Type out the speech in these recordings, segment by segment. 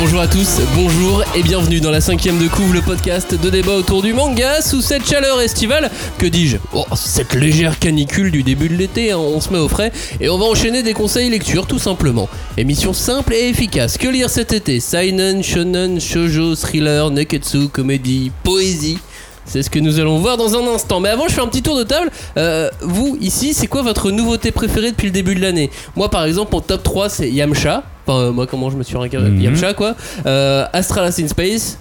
Bonjour à tous, bonjour et bienvenue dans la cinquième de couvre, le podcast de débat autour du manga sous cette chaleur estivale, que dis-je, oh, cette légère canicule du début de l'été, hein, on se met au frais et on va enchaîner des conseils lecture tout simplement. Émission simple et efficace, que lire cet été? Seinen, shonen, shoujo, thriller, neketsu, comédie, poésie c'est ce que nous allons voir dans un instant. Mais avant, je fais un petit tour de table. Euh, vous, ici, c'est quoi votre nouveauté préférée depuis le début de l'année? Moi, par exemple, en top 3, c'est Yamcha. Enfin, euh, moi, comment je me suis réincarné Mhm. Yamcha, quoi. Euh, in Space.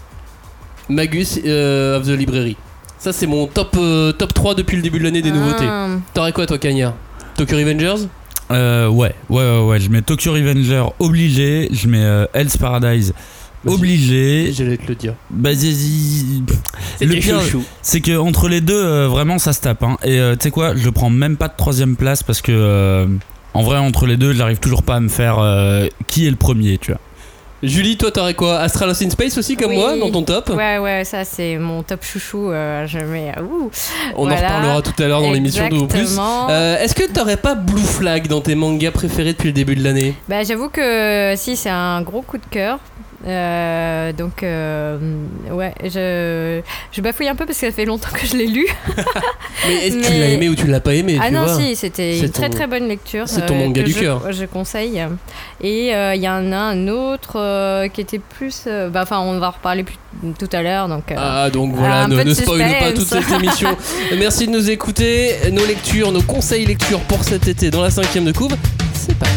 Magus euh, of the Library. Ça, c'est mon top, euh, top 3 depuis le début de l'année des nouveautés. Ah. T'aurais quoi, toi, Cagnard Tokyo Revengers? Euh, ouais, ouais, ouais, ouais. Je mets Tokyo Revenger obligé. Je mets euh, Hell's Paradise. Obligé. J'allais te le dire. Bah. Le pire, c'est que entre les deux, euh, vraiment, ça se tape. Hein. Et euh, tu sais quoi, je prends même pas de troisième place parce que, euh, en vrai, entre les deux, j'arrive toujours pas à me faire euh, qui est le premier, tu vois. Julie, toi, t'aurais quoi? Astralis in Space aussi, comme Oui. moi, dans ton top? Ouais, ouais, ça c'est mon top chouchou. euh, je mets. ouh. On en reparlera tout à l'heure dans l'émission de plus. Euh, Est-ce que t'aurais pas Blue Flag dans tes mangas préférés depuis le début de l'année? Bah, j'avoue que si c'est un gros coup de cœur. Euh, donc euh, ouais, je, je bafouille un peu parce que ça fait longtemps que je l'ai lu. Mais est-ce que tu l'as aimé ou tu l'as pas aimé ah tu non, vois si, c'était une très ton- très bonne lecture. c'est ton euh, manga du cœur. Je conseille. Et il y en a un autre qui était plus. bah, Enfin, on va en reparler plus, tout à l'heure. Donc, Ah donc voilà, ne, ne spoil pas toute cette émission. Merci de nous écouter. Nos lectures, nos conseils lecture pour cet été dans la cinquième de couve. C'est parti.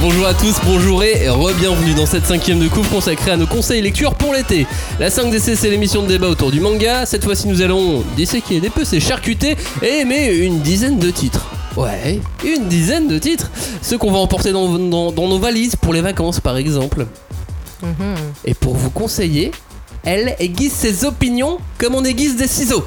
Bonjour à tous, bonjour et re-bienvenue dans cette cinquième de couve consacrée à nos conseils lecture pour l'été. La 5DC c'est l'émission de débat autour du manga. Cette fois-ci nous allons disséquer, dépecer, charcuter et aimer une dizaine de titres. Ouais, une dizaine de titres. Ceux qu'on va emporter dans, dans- dans nos valises pour les vacances par exemple. mhm. Et pour vous conseiller, elle aiguise ses opinions comme on aiguise des ciseaux.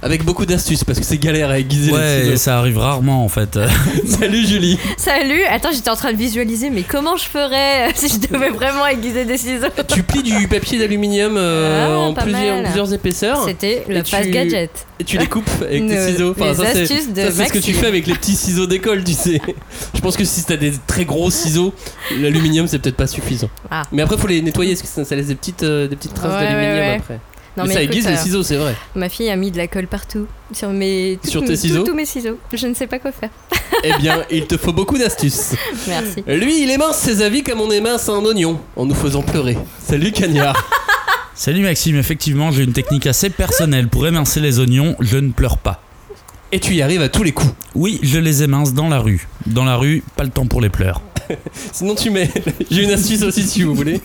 Avec beaucoup d'astuces parce que c'est galère à aiguiser les Ouais, ciseaux. ça arrive rarement en fait. Salut Julie. Salut, attends, j'étais en train de visualiser, mais comment je ferais si je devais vraiment aiguiser des ciseaux Tu plies du papier d'aluminium euh, Ah, en plusieurs, épaisseurs. C'était Et le tu- fast gadget. Et tu les coupes avec tes ciseaux. les ça, c'est, astuces de ça, c'est ce que tu fais avec les petits ciseaux d'école, tu sais. Je pense que si t'as des très gros ciseaux, l'aluminium c'est peut-être pas suffisant. Ah. Mais après, faut les nettoyer parce que ça, ça laisse des petites, euh, des petites traces Ouais, d'aluminium ouais, ouais. après. Non, mais, mais ça écoute, aiguise les euh, ciseaux, c'est vrai. Ma fille a mis de la colle partout sur mes Sur tes ciseaux tous mes ciseaux. Je ne sais pas quoi faire. eh bien, il te faut beaucoup d'astuces. Merci. Lui, il émince ses avis comme on émince un oignon, en nous faisant pleurer. Salut Cagnard. Salut Maxime, effectivement, j'ai une technique assez personnelle pour émincer les oignons, je ne pleure pas. Et tu y arrives à tous les coups. Oui, je les émince dans la rue. Dans la rue, pas le temps pour les pleurs. Sinon, tu mets. J'ai une astuce aussi si vous voulez.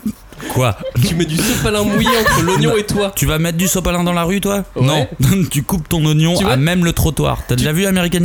Quoi Tu mets du sopalin mouillé entre l'oignon et toi. Tu vas mettre du sopalin dans la rue, toi Ouais. Non, tu coupes ton oignon Tu à même le trottoir. T'as déjà vu American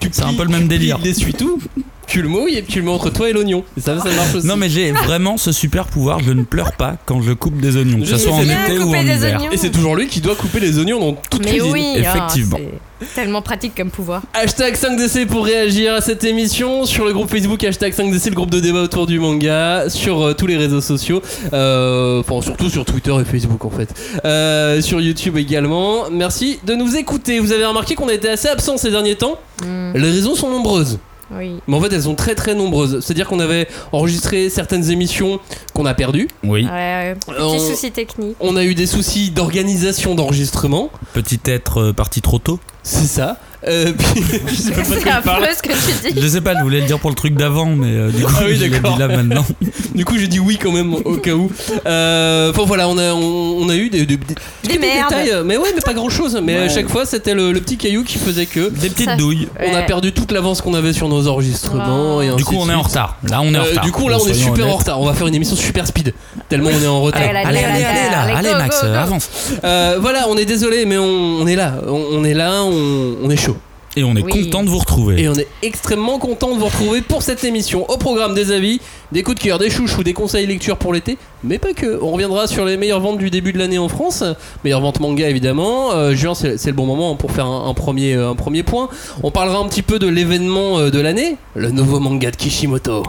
Tu C'est un peu le même tu plies délire. l'essuie-tout, tu le mouilles et tu le mets entre toi et l'oignon. Et ça, ça marche aussi. Non, mais j'ai vraiment ce super pouvoir, je ne pleure pas quand je coupe des oignons, que ce soit en été ou en hiver. oignons. Et c'est toujours lui qui doit couper les oignons dans toute Mais cuisine. oui, Effectivement. ah, c'est tellement pratique comme pouvoir. Hashtag 5DC pour réagir à cette émission sur le groupe Facebook hashtag 5DC, le groupe de débat autour du manga, sur euh, tous les réseaux sociaux, euh, enfin surtout sur Twitter et Facebook en fait, Euh, sur YouTube également. Merci de nous écouter. Vous avez remarqué qu'on a été assez absent ces derniers temps? Hmm, Les raisons sont nombreuses. Oui. Mais en fait, elles sont très très nombreuses. C'est-à-dire qu'on avait enregistré certaines émissions qu'on a perdues. Oui, Ouais, ouais. Petit On- souci technique. On a eu des soucis d'organisation d'enregistrement. petit être euh, parti trop tôt. C'est ça. Euh, puis- je sais pas de C'est quoi il parle. affreux ce que tu dis. Je sais pas, je voulais le dire pour le truc d'avant, mais euh, du coup, Ah oui, je l'ai d'accord. dit là maintenant. Du coup, j'ai dit oui quand même au cas où. Euh, Enfin voilà, on a, on, on a eu des, des, des- détails, euh, mais ouais, mais pas grand chose. Mais à chaque fois, c'était le, le petit caillou qui faisait que Des petites Ça- douilles. on a perdu toute l'avance qu'on avait sur nos enregistrements. Oh. Et ainsi Du coup, on est en retard. Là, on est en Euh, retard. du coup, là, on est super en retard. On va faire une émission super speed. Tellement on est en retard. Allez, Allez, allez, allez, là, Allez, allez, go, Max, go, go. avance. Euh, voilà, on est désolé, mais on, on est là. On, on est là, on, on est chaud. Et on est Oui. content de vous retrouver. Et on est extrêmement content de vous retrouver pour cette émission. Au programme des avis, des coups de cœur, des chouchous, des conseils lecture pour l'été, mais pas que. On reviendra sur les meilleures ventes du début de l'année en France, meilleures ventes manga évidemment. Euh, juin, c'est le bon moment pour faire un, un premier, euh, un premier point. On parlera un petit peu de l'événement euh, de l'année, le nouveau manga de Kishimoto.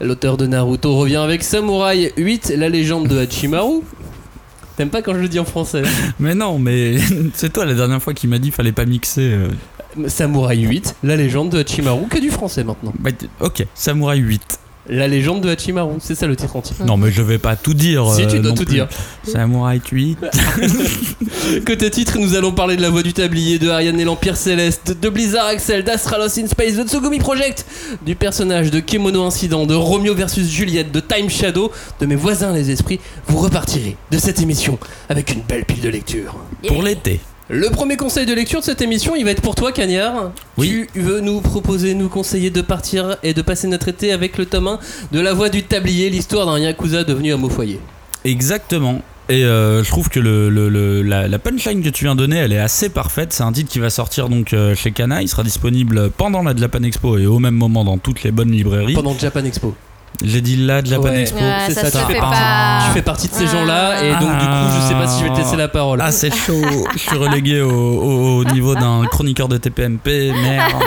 L'auteur de Naruto revient avec Samurai 8, la légende de Hachimaru. T'aimes pas quand je le dis en français Mais non, mais c'est toi la dernière fois qui m'a dit fallait pas mixer. euh. Samurai 8, la légende de Hachimaru, que du français maintenant. Bah, ok, Samouraï 8. La légende de Hachimaru, c'est ça le titre entier. Non, mais je vais pas tout dire. Si, tu euh, dois non tout plus. dire. Samouraï 8. Côté titre, nous allons parler de la voix du tablier, de Ariane et l'Empire Céleste, de Blizzard Axel, d'Astralos in Space, de Tsugumi Project, du personnage de Kemono Incident, de Romeo vs Juliette, de Time Shadow, de mes voisins les esprits. Vous repartirez de cette émission avec une belle pile de lecture. Pour l'été. Le premier conseil de lecture de cette émission, il va être pour toi, Cagnard. Oui. Tu veux nous proposer, nous conseiller de partir et de passer notre été avec le tome 1 de La Voix du Tablier, l'histoire d'un Yakuza devenu homme au foyer. Exactement. Et euh, je trouve que le, le- le- la, la punchline que tu viens de donner, elle est assez parfaite. C'est un titre qui va sortir donc euh, chez Kana. Il sera disponible pendant la Japan Expo et au même moment dans toutes les bonnes librairies. Pendant Japan Expo. J'ai dit la Japan Ouais. Expo. Ah, c'est ça, ça, se tu fais pas. Tu fais partie de ces Ah. gens-là et donc du coup, je sais pas si je vais te laisser la parole. Ah, c'est chaud. Je suis relégué au, au- au niveau d'un chroniqueur de TPMP. Merde.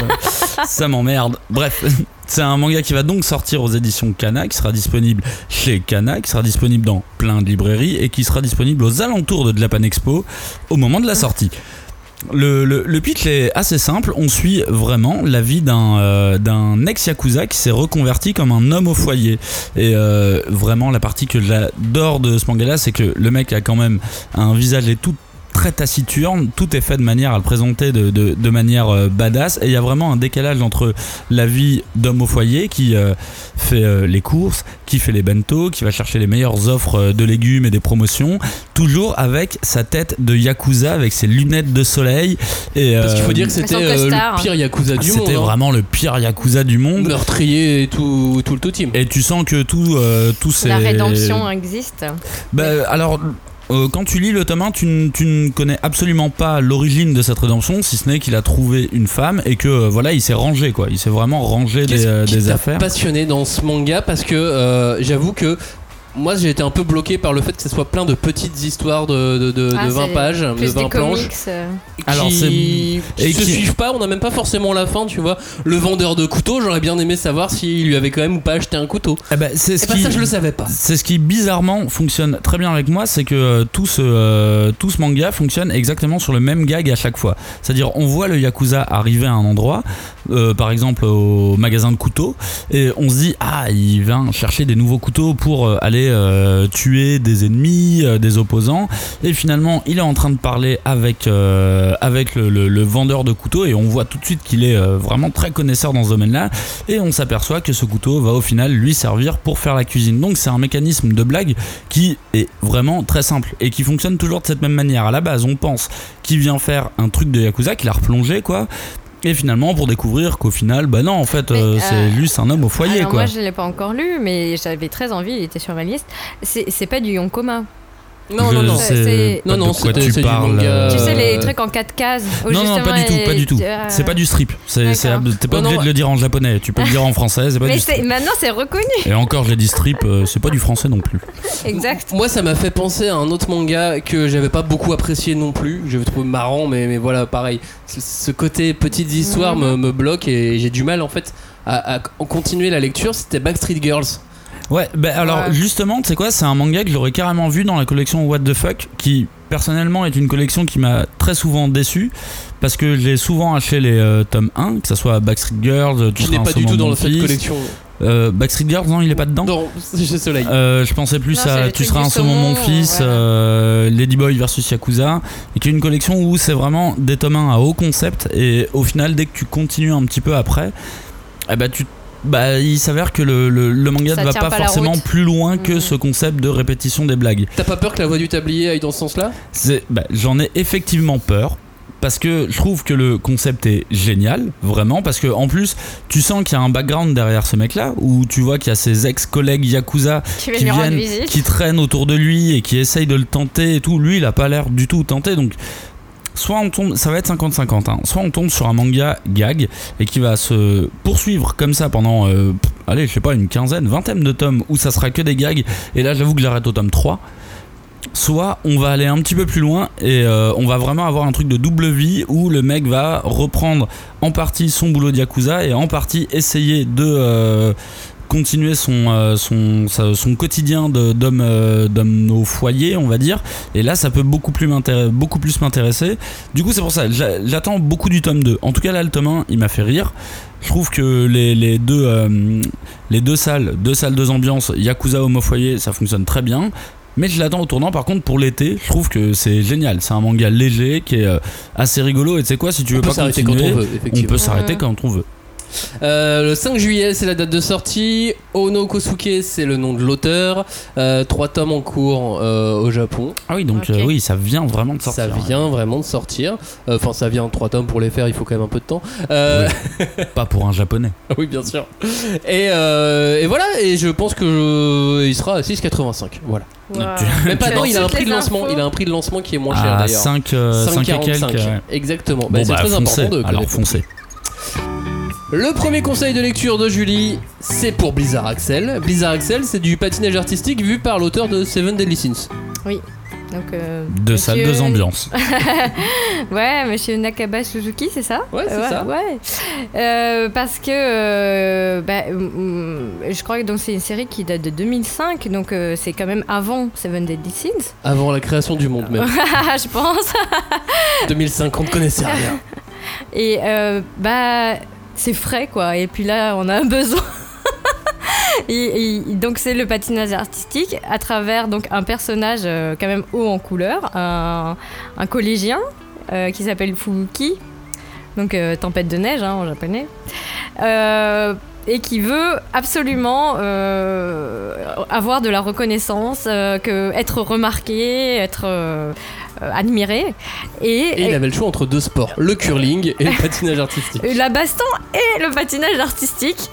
Ça m'emmerde. Bref. C'est un manga qui va donc sortir aux éditions Kana, qui sera disponible chez Kana, qui sera disponible dans plein de librairies et qui sera disponible aux alentours de Japan Expo au moment de la sortie. Le, le, le pitch est assez simple. On suit vraiment la vie d'un euh, ex-yakuza qui s'est reconverti comme un homme au foyer. Et euh, vraiment, la partie que j'adore de ce c'est que le mec a quand même un visage et tout très taciturne, tout est fait de manière à le présenter de, de, de manière euh, badass et il y a vraiment un décalage entre la vie d'homme au foyer qui euh, fait euh, les courses, qui fait les bento, qui va chercher les meilleures offres euh, de légumes et des promotions, toujours avec sa tête de yakuza, avec ses lunettes de soleil et Parce qu'il faut euh, dire que c'était euh, le pire Yakuza du monde. c'était hein. vraiment le pire yakuza du monde. Meurtrier et tout, tout le tout team. Et tu sens que tout, euh, tout ces... La rédemption existe. Bah, alors, euh, quand tu lis le tome 1, tu, ne connais absolument pas l'origine de cette rédemption, si ce n'est qu'il a trouvé une femme et que euh, voilà, il s'est rangé quoi. Il s'est vraiment rangé des, euh, des affaires. passionné dans ce manga? Parce que j'avoue que moi j'ai été un peu bloqué par le fait que ce soit plein de petites histoires de, de, de- Ah, de 20 c'est pages, de Plus 20 des planches. comics. euh. Alors, qui, et se qui- suivent pas, on n'a même pas forcément la fin, tu vois. Le vendeur de couteaux, j'aurais bien aimé savoir s'il lui avait quand même ou pas acheté un couteau. Eh ben, c'est Et ce bah qui... ça je le savais pas. C'est ce qui bizarrement fonctionne très bien avec moi, c'est que euh, tout ce, euh, tout ce manga fonctionne exactement sur le même gag à chaque fois. C'est-à-dire on voit le Yakuza arriver à un endroit, euh, par exemple au magasin de couteaux, et on se dit ah il vient chercher des nouveaux couteaux pour euh, euh, tuer des ennemis, euh, des opposants, et finalement il est en train de parler avec, euh, avec le, vendeur de couteaux, et on voit tout de suite qu'il est vraiment très connaisseur dans ce domaine-là, et on s'aperçoit que ce couteau va au final lui servir pour faire la cuisine. Donc c'est un mécanisme de blague qui est vraiment très simple et qui fonctionne toujours de cette même manière. À la base, on pense qu'il vient faire un truc de Yakuza, qu'il a replongé quoi. Et finalement, pour découvrir qu'au final, bah non, en fait, euh, euh, c'est un homme au foyer Alors quoi. moi je l'ai pas encore lu, mais j'avais très envie, il était sur ma liste. C'est c'est pas du Yonkoma. Non, Je non, non. C'est- Non, non, c'est du parles. manga, euh, Tu sais les trucs en 4 cases Non, non, pas du tout, pas du tout. euh, C'est pas du strip. C'est, t'es pas Non, obligé non, de le dire en japonais. Tu peux le dire en français. C'est pas Mais du maintenant c'est reconnu. Et encore, j'ai dit strip. euh, c'est pas du français non plus. Exact. Moi, ça m'a fait penser à un autre manga que j'avais pas beaucoup apprécié non plus. Je trouve marrant, mais, mais voilà, pareil. Ce, côté petites histoires Mhm. me, me bloque et j'ai du mal en fait à, à continuer la lecture. C'était Backstreet Girls. Ouais, bah alors Ouais. justement, tu sais quoi, c'est un manga que j'aurais carrément vu dans la collection What the Fuck, qui personnellement est une collection qui m'a très souvent déçu, parce que j'ai souvent acheté les euh, tomes 1, que ce soit Backstreet Girls, Tu un pas du tout dans mon cette fils. collection. Euh, Backstreet Girls, non, il est pas dedans Non, c'est chez Soleil. Euh, je pensais plus Non, à Tu seras un saumon mon fils, voilà. euh, Ladyboy versus Yakuza, et qui est une collection où c'est vraiment des tomes 1 à haut concept, et au final, dès que tu continues un petit peu après, eh ben, tu, bah, il s'avère que le, le- le manga Ça ne va pas, forcément plus loin que Mhm. ce concept de répétition des blagues. T'as pas peur que la voix du tablier aille dans ce sens-là? Bah, J'en ai effectivement peur. Parce que je trouve que le concept est génial, vraiment, parce que en plus, tu sens qu'il y a un background derrière ce mec-là, où tu vois qu'il y a ses ex-collègues Yakuza Qui qui viennent, qui traînent autour de lui et qui essayent de le tenter et tout. Lui, il a pas l'air du tout tenté, donc soit on tombe, ça va être 50-50, hein. soit on tombe sur un manga gag et qui va se poursuivre comme ça pendant, euh, allez, je sais pas, une quinzaine, vingtaine de tomes où ça sera que des gags, et là j'avoue que j'arrête au tome 3. Soit on va aller un petit peu plus loin et euh, on va vraiment avoir un truc de double vie où le mec va reprendre en partie son boulot de Yakuza et en partie essayer de euh, continuer son, euh, son, son quotidien de- d'homme euh, d'homme au foyer, on va dire. Et là, ça peut beaucoup plus m'intéresser. Beaucoup plus m'intéresser. Du coup, c'est pour ça, j'a- j'attends beaucoup du tome 2. En tout cas, là, le tome 1, il m'a fait rire. Je trouve que les, les deux, euh, les deux salles, deux salles, deux ambiances, Yakuza homme au foyer, ça fonctionne très bien. Mais je l'attends au tournant. Par contre, pour l'été, je trouve que c'est génial. C'est un manga léger qui est euh, assez rigolo. Et tu sais quoi, si tu veux On pas s'arrêter quand continuer, on veut, on peut s'arrêter quand on veut. Euh, le 5 juillet, c'est la date de sortie. Ono Kosuke, c'est le nom de l'auteur. Euh, trois tomes en cours euh, au Japon. Ah oui, donc euh, oui, ça vient vraiment de sortir. Ça vient vraiment de sortir. Euh, Enfin, ça vient trois tomes pour les faire, il faut quand même un peu de temps. Euh, Pas pour un japonais. oui, bien sûr. Et, euh, et voilà, et je pense que je- il sera à 6,85. Voilà. Wow. Mais pas, non, il a un prix de lancement. infos Il a un prix de lancement qui est moins cher À d'ailleurs. 5, euh, 5 et 5,45. quelques. ouais. Exactement. Bon, Bah, c'est bah, très foncez. important de Alors foncez. Le premier conseil de lecture de Julie, c'est pour Blizzard Axel. Blizzard Axel, c'est du patinage artistique vu par l'auteur de Seven Deadly Sins. Donc, euh, Deux salles, monsieur- deux ambiances. Ouais, monsieur Nakaba Suzuki, c'est ça Ouais, c'est ouais, ça. Ouais. Euh, parce que euh, bah, mm, je crois que donc c'est une série qui date de 2005, donc euh, c'est quand même avant Seven Deadly Sins. Avant la création du monde même. je pense. 2005, on ne connaissait rien. Et euh, bah c'est frais quoi. Et puis là, on a besoin. Donc c'est le patinage artistique à travers donc un personnage euh, quand même haut en couleur, un, collégien euh, qui s'appelle Fuki, donc euh, tempête de neige hein, en japonais, et qui veut absolument euh, avoir de la reconnaissance, euh, que être remarqué, être euh, admiré, et, Et il avait le choix entre deux sports, le curling et le patinage artistique. la baston et le patinage artistique.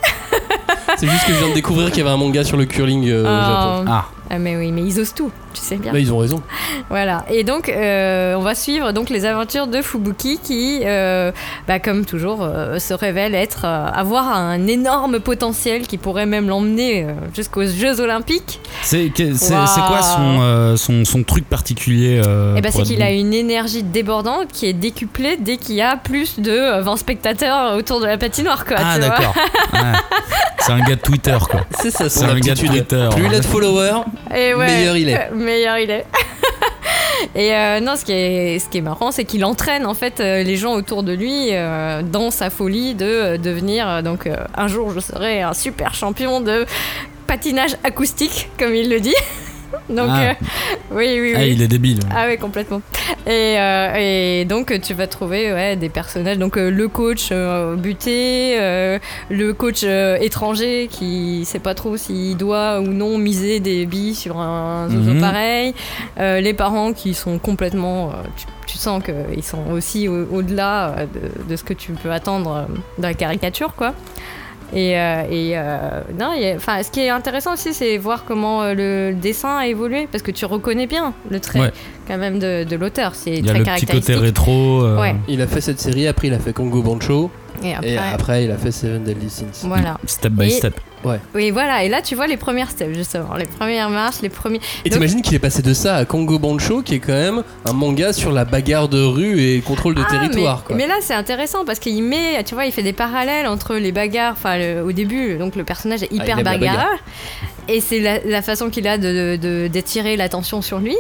C'est juste que je viens de découvrir qu'il y avait un manga sur le curling euh, au Japon. Euh, Ah, ah, mais oui, mais ils osent tout, tu sais bien. Bah, ils ont raison. Voilà. Et donc, euh, on va suivre donc les aventures de Fubuki qui, euh, bah, comme toujours, euh, se révèle être euh, avoir un énorme potentiel qui pourrait même l'emmener jusqu'aux Jeux Olympiques. c'est c'est c'est quoi son, euh, son, son truc particulier euh, et ben, pour c'est être qu'il bon a une énergie débordante qui est décuplée dès qu'il y a plus de euh, 20 spectateurs autour de la patinoire, quoi. Ah tu vois. d'accord. Ouais. C'est un gars de Twitter quoi. C'est ça C'est un gars de. Twitter. Plus il a de followers, Et ouais, Meilleur il est. meilleur il est. Et euh, non, ce qui est, ce qui est marrant, c'est qu'il entraîne en fait euh, les gens autour de lui euh, dans sa folie de devenir. donc, un jour, je serai un super champion de patinage acoustique, comme il le dit. donc, Ah. euh, oui, oui, oui. Ah, il est débile. Ah oui, complètement. Et, euh, et donc tu vas trouver ouais, des personnages, donc euh, le coach euh, buté, euh, le coach euh, étranger qui sait pas trop s'il doit ou non miser des billes sur un zozo Mhm. pareil, euh, les parents qui sont complètement... euh, tu, tu sens qu'ils sont aussi au- au-delà euh, de, de ce que tu peux attendre euh, dans la caricature, quoi. Et, euh, et, euh, non, y a- ce qui est intéressant aussi, c'est voir comment euh, le dessin a évolué, parce que tu reconnais bien le trait Ouais. quand même de, de l'auteur. C'est Il y a très le petit côté caractéristique. rétro. euh, Ouais. il a fait cette série, après il a fait Congo Bancho, Et après, et après il a fait Seven Deadly Sins. voilà. Step by Et- step. Oui, voilà. Et là, tu vois les premières steps, justement, les premières marches, les premiers. Et Donc- t'imagines qu'il est passé de ça à Congo Bancho, qui est quand même un manga sur la bagarre de rue et contrôle de Ah, territoire. mais, quoi. mais là, c'est intéressant parce qu'il met, tu vois, il fait des parallèles entre les bagarres. Enfin, le- au début, donc le personnage est Ah, hyper bagarreur, et c'est la, la façon qu'il a de de- d'attirer l'attention sur lui.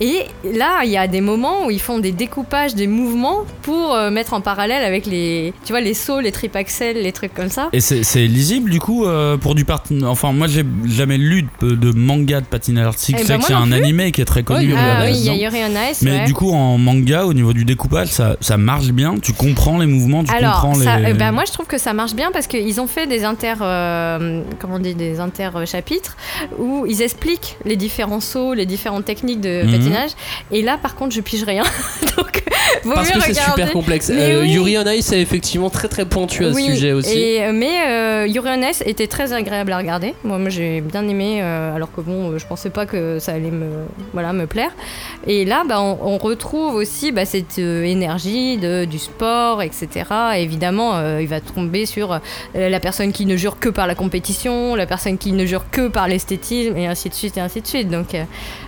Et là, il y a des moments où ils font des découpages, des mouvements pour euh, mettre en parallèle avec les, tu vois, les sauts, les trip axels, les trucs comme ça. Et c'est c'est lisible du coup euh, pour du patin. Enfin, moi j'ai jamais lu de, de manga de patinage artistique. Eh ben, moi qu'il y a un animé qui est très connu. Euh, Ah oui, il y a. Yuri on Ice. Mais ouais. du coup, en manga, au niveau du découpage, ça, ça marche bien. Tu comprends les mouvements, tu Alors, comprends ça, les. euh, bah, moi je trouve que ça marche bien parce qu'ils ont fait des inter, euh, comment on dit, des inter chapitres où ils expliquent les différents sauts, les différentes techniques de Mhm. Patinage. Et là, par contre, je pige rien. Donc, vaut Parce mieux que c'est super complexe. Euh, oui. Yuri on Ice est effectivement très très pointu à Oui, ce sujet aussi. et, euh, mais euh, Yuri on Ice était très agréable à regarder. Moi, moi j'ai bien aimé, euh, alors que bon, euh, je pensais pas que ça allait me, voilà, me plaire. Et là, bah, on, on retrouve aussi bah, cette énergie de, du sport, etc. Et évidemment, il va tomber sur la personne qui ne jure que par la compétition, la personne qui ne jure que par l'esthétisme, et ainsi de suite, et ainsi de suite. Donc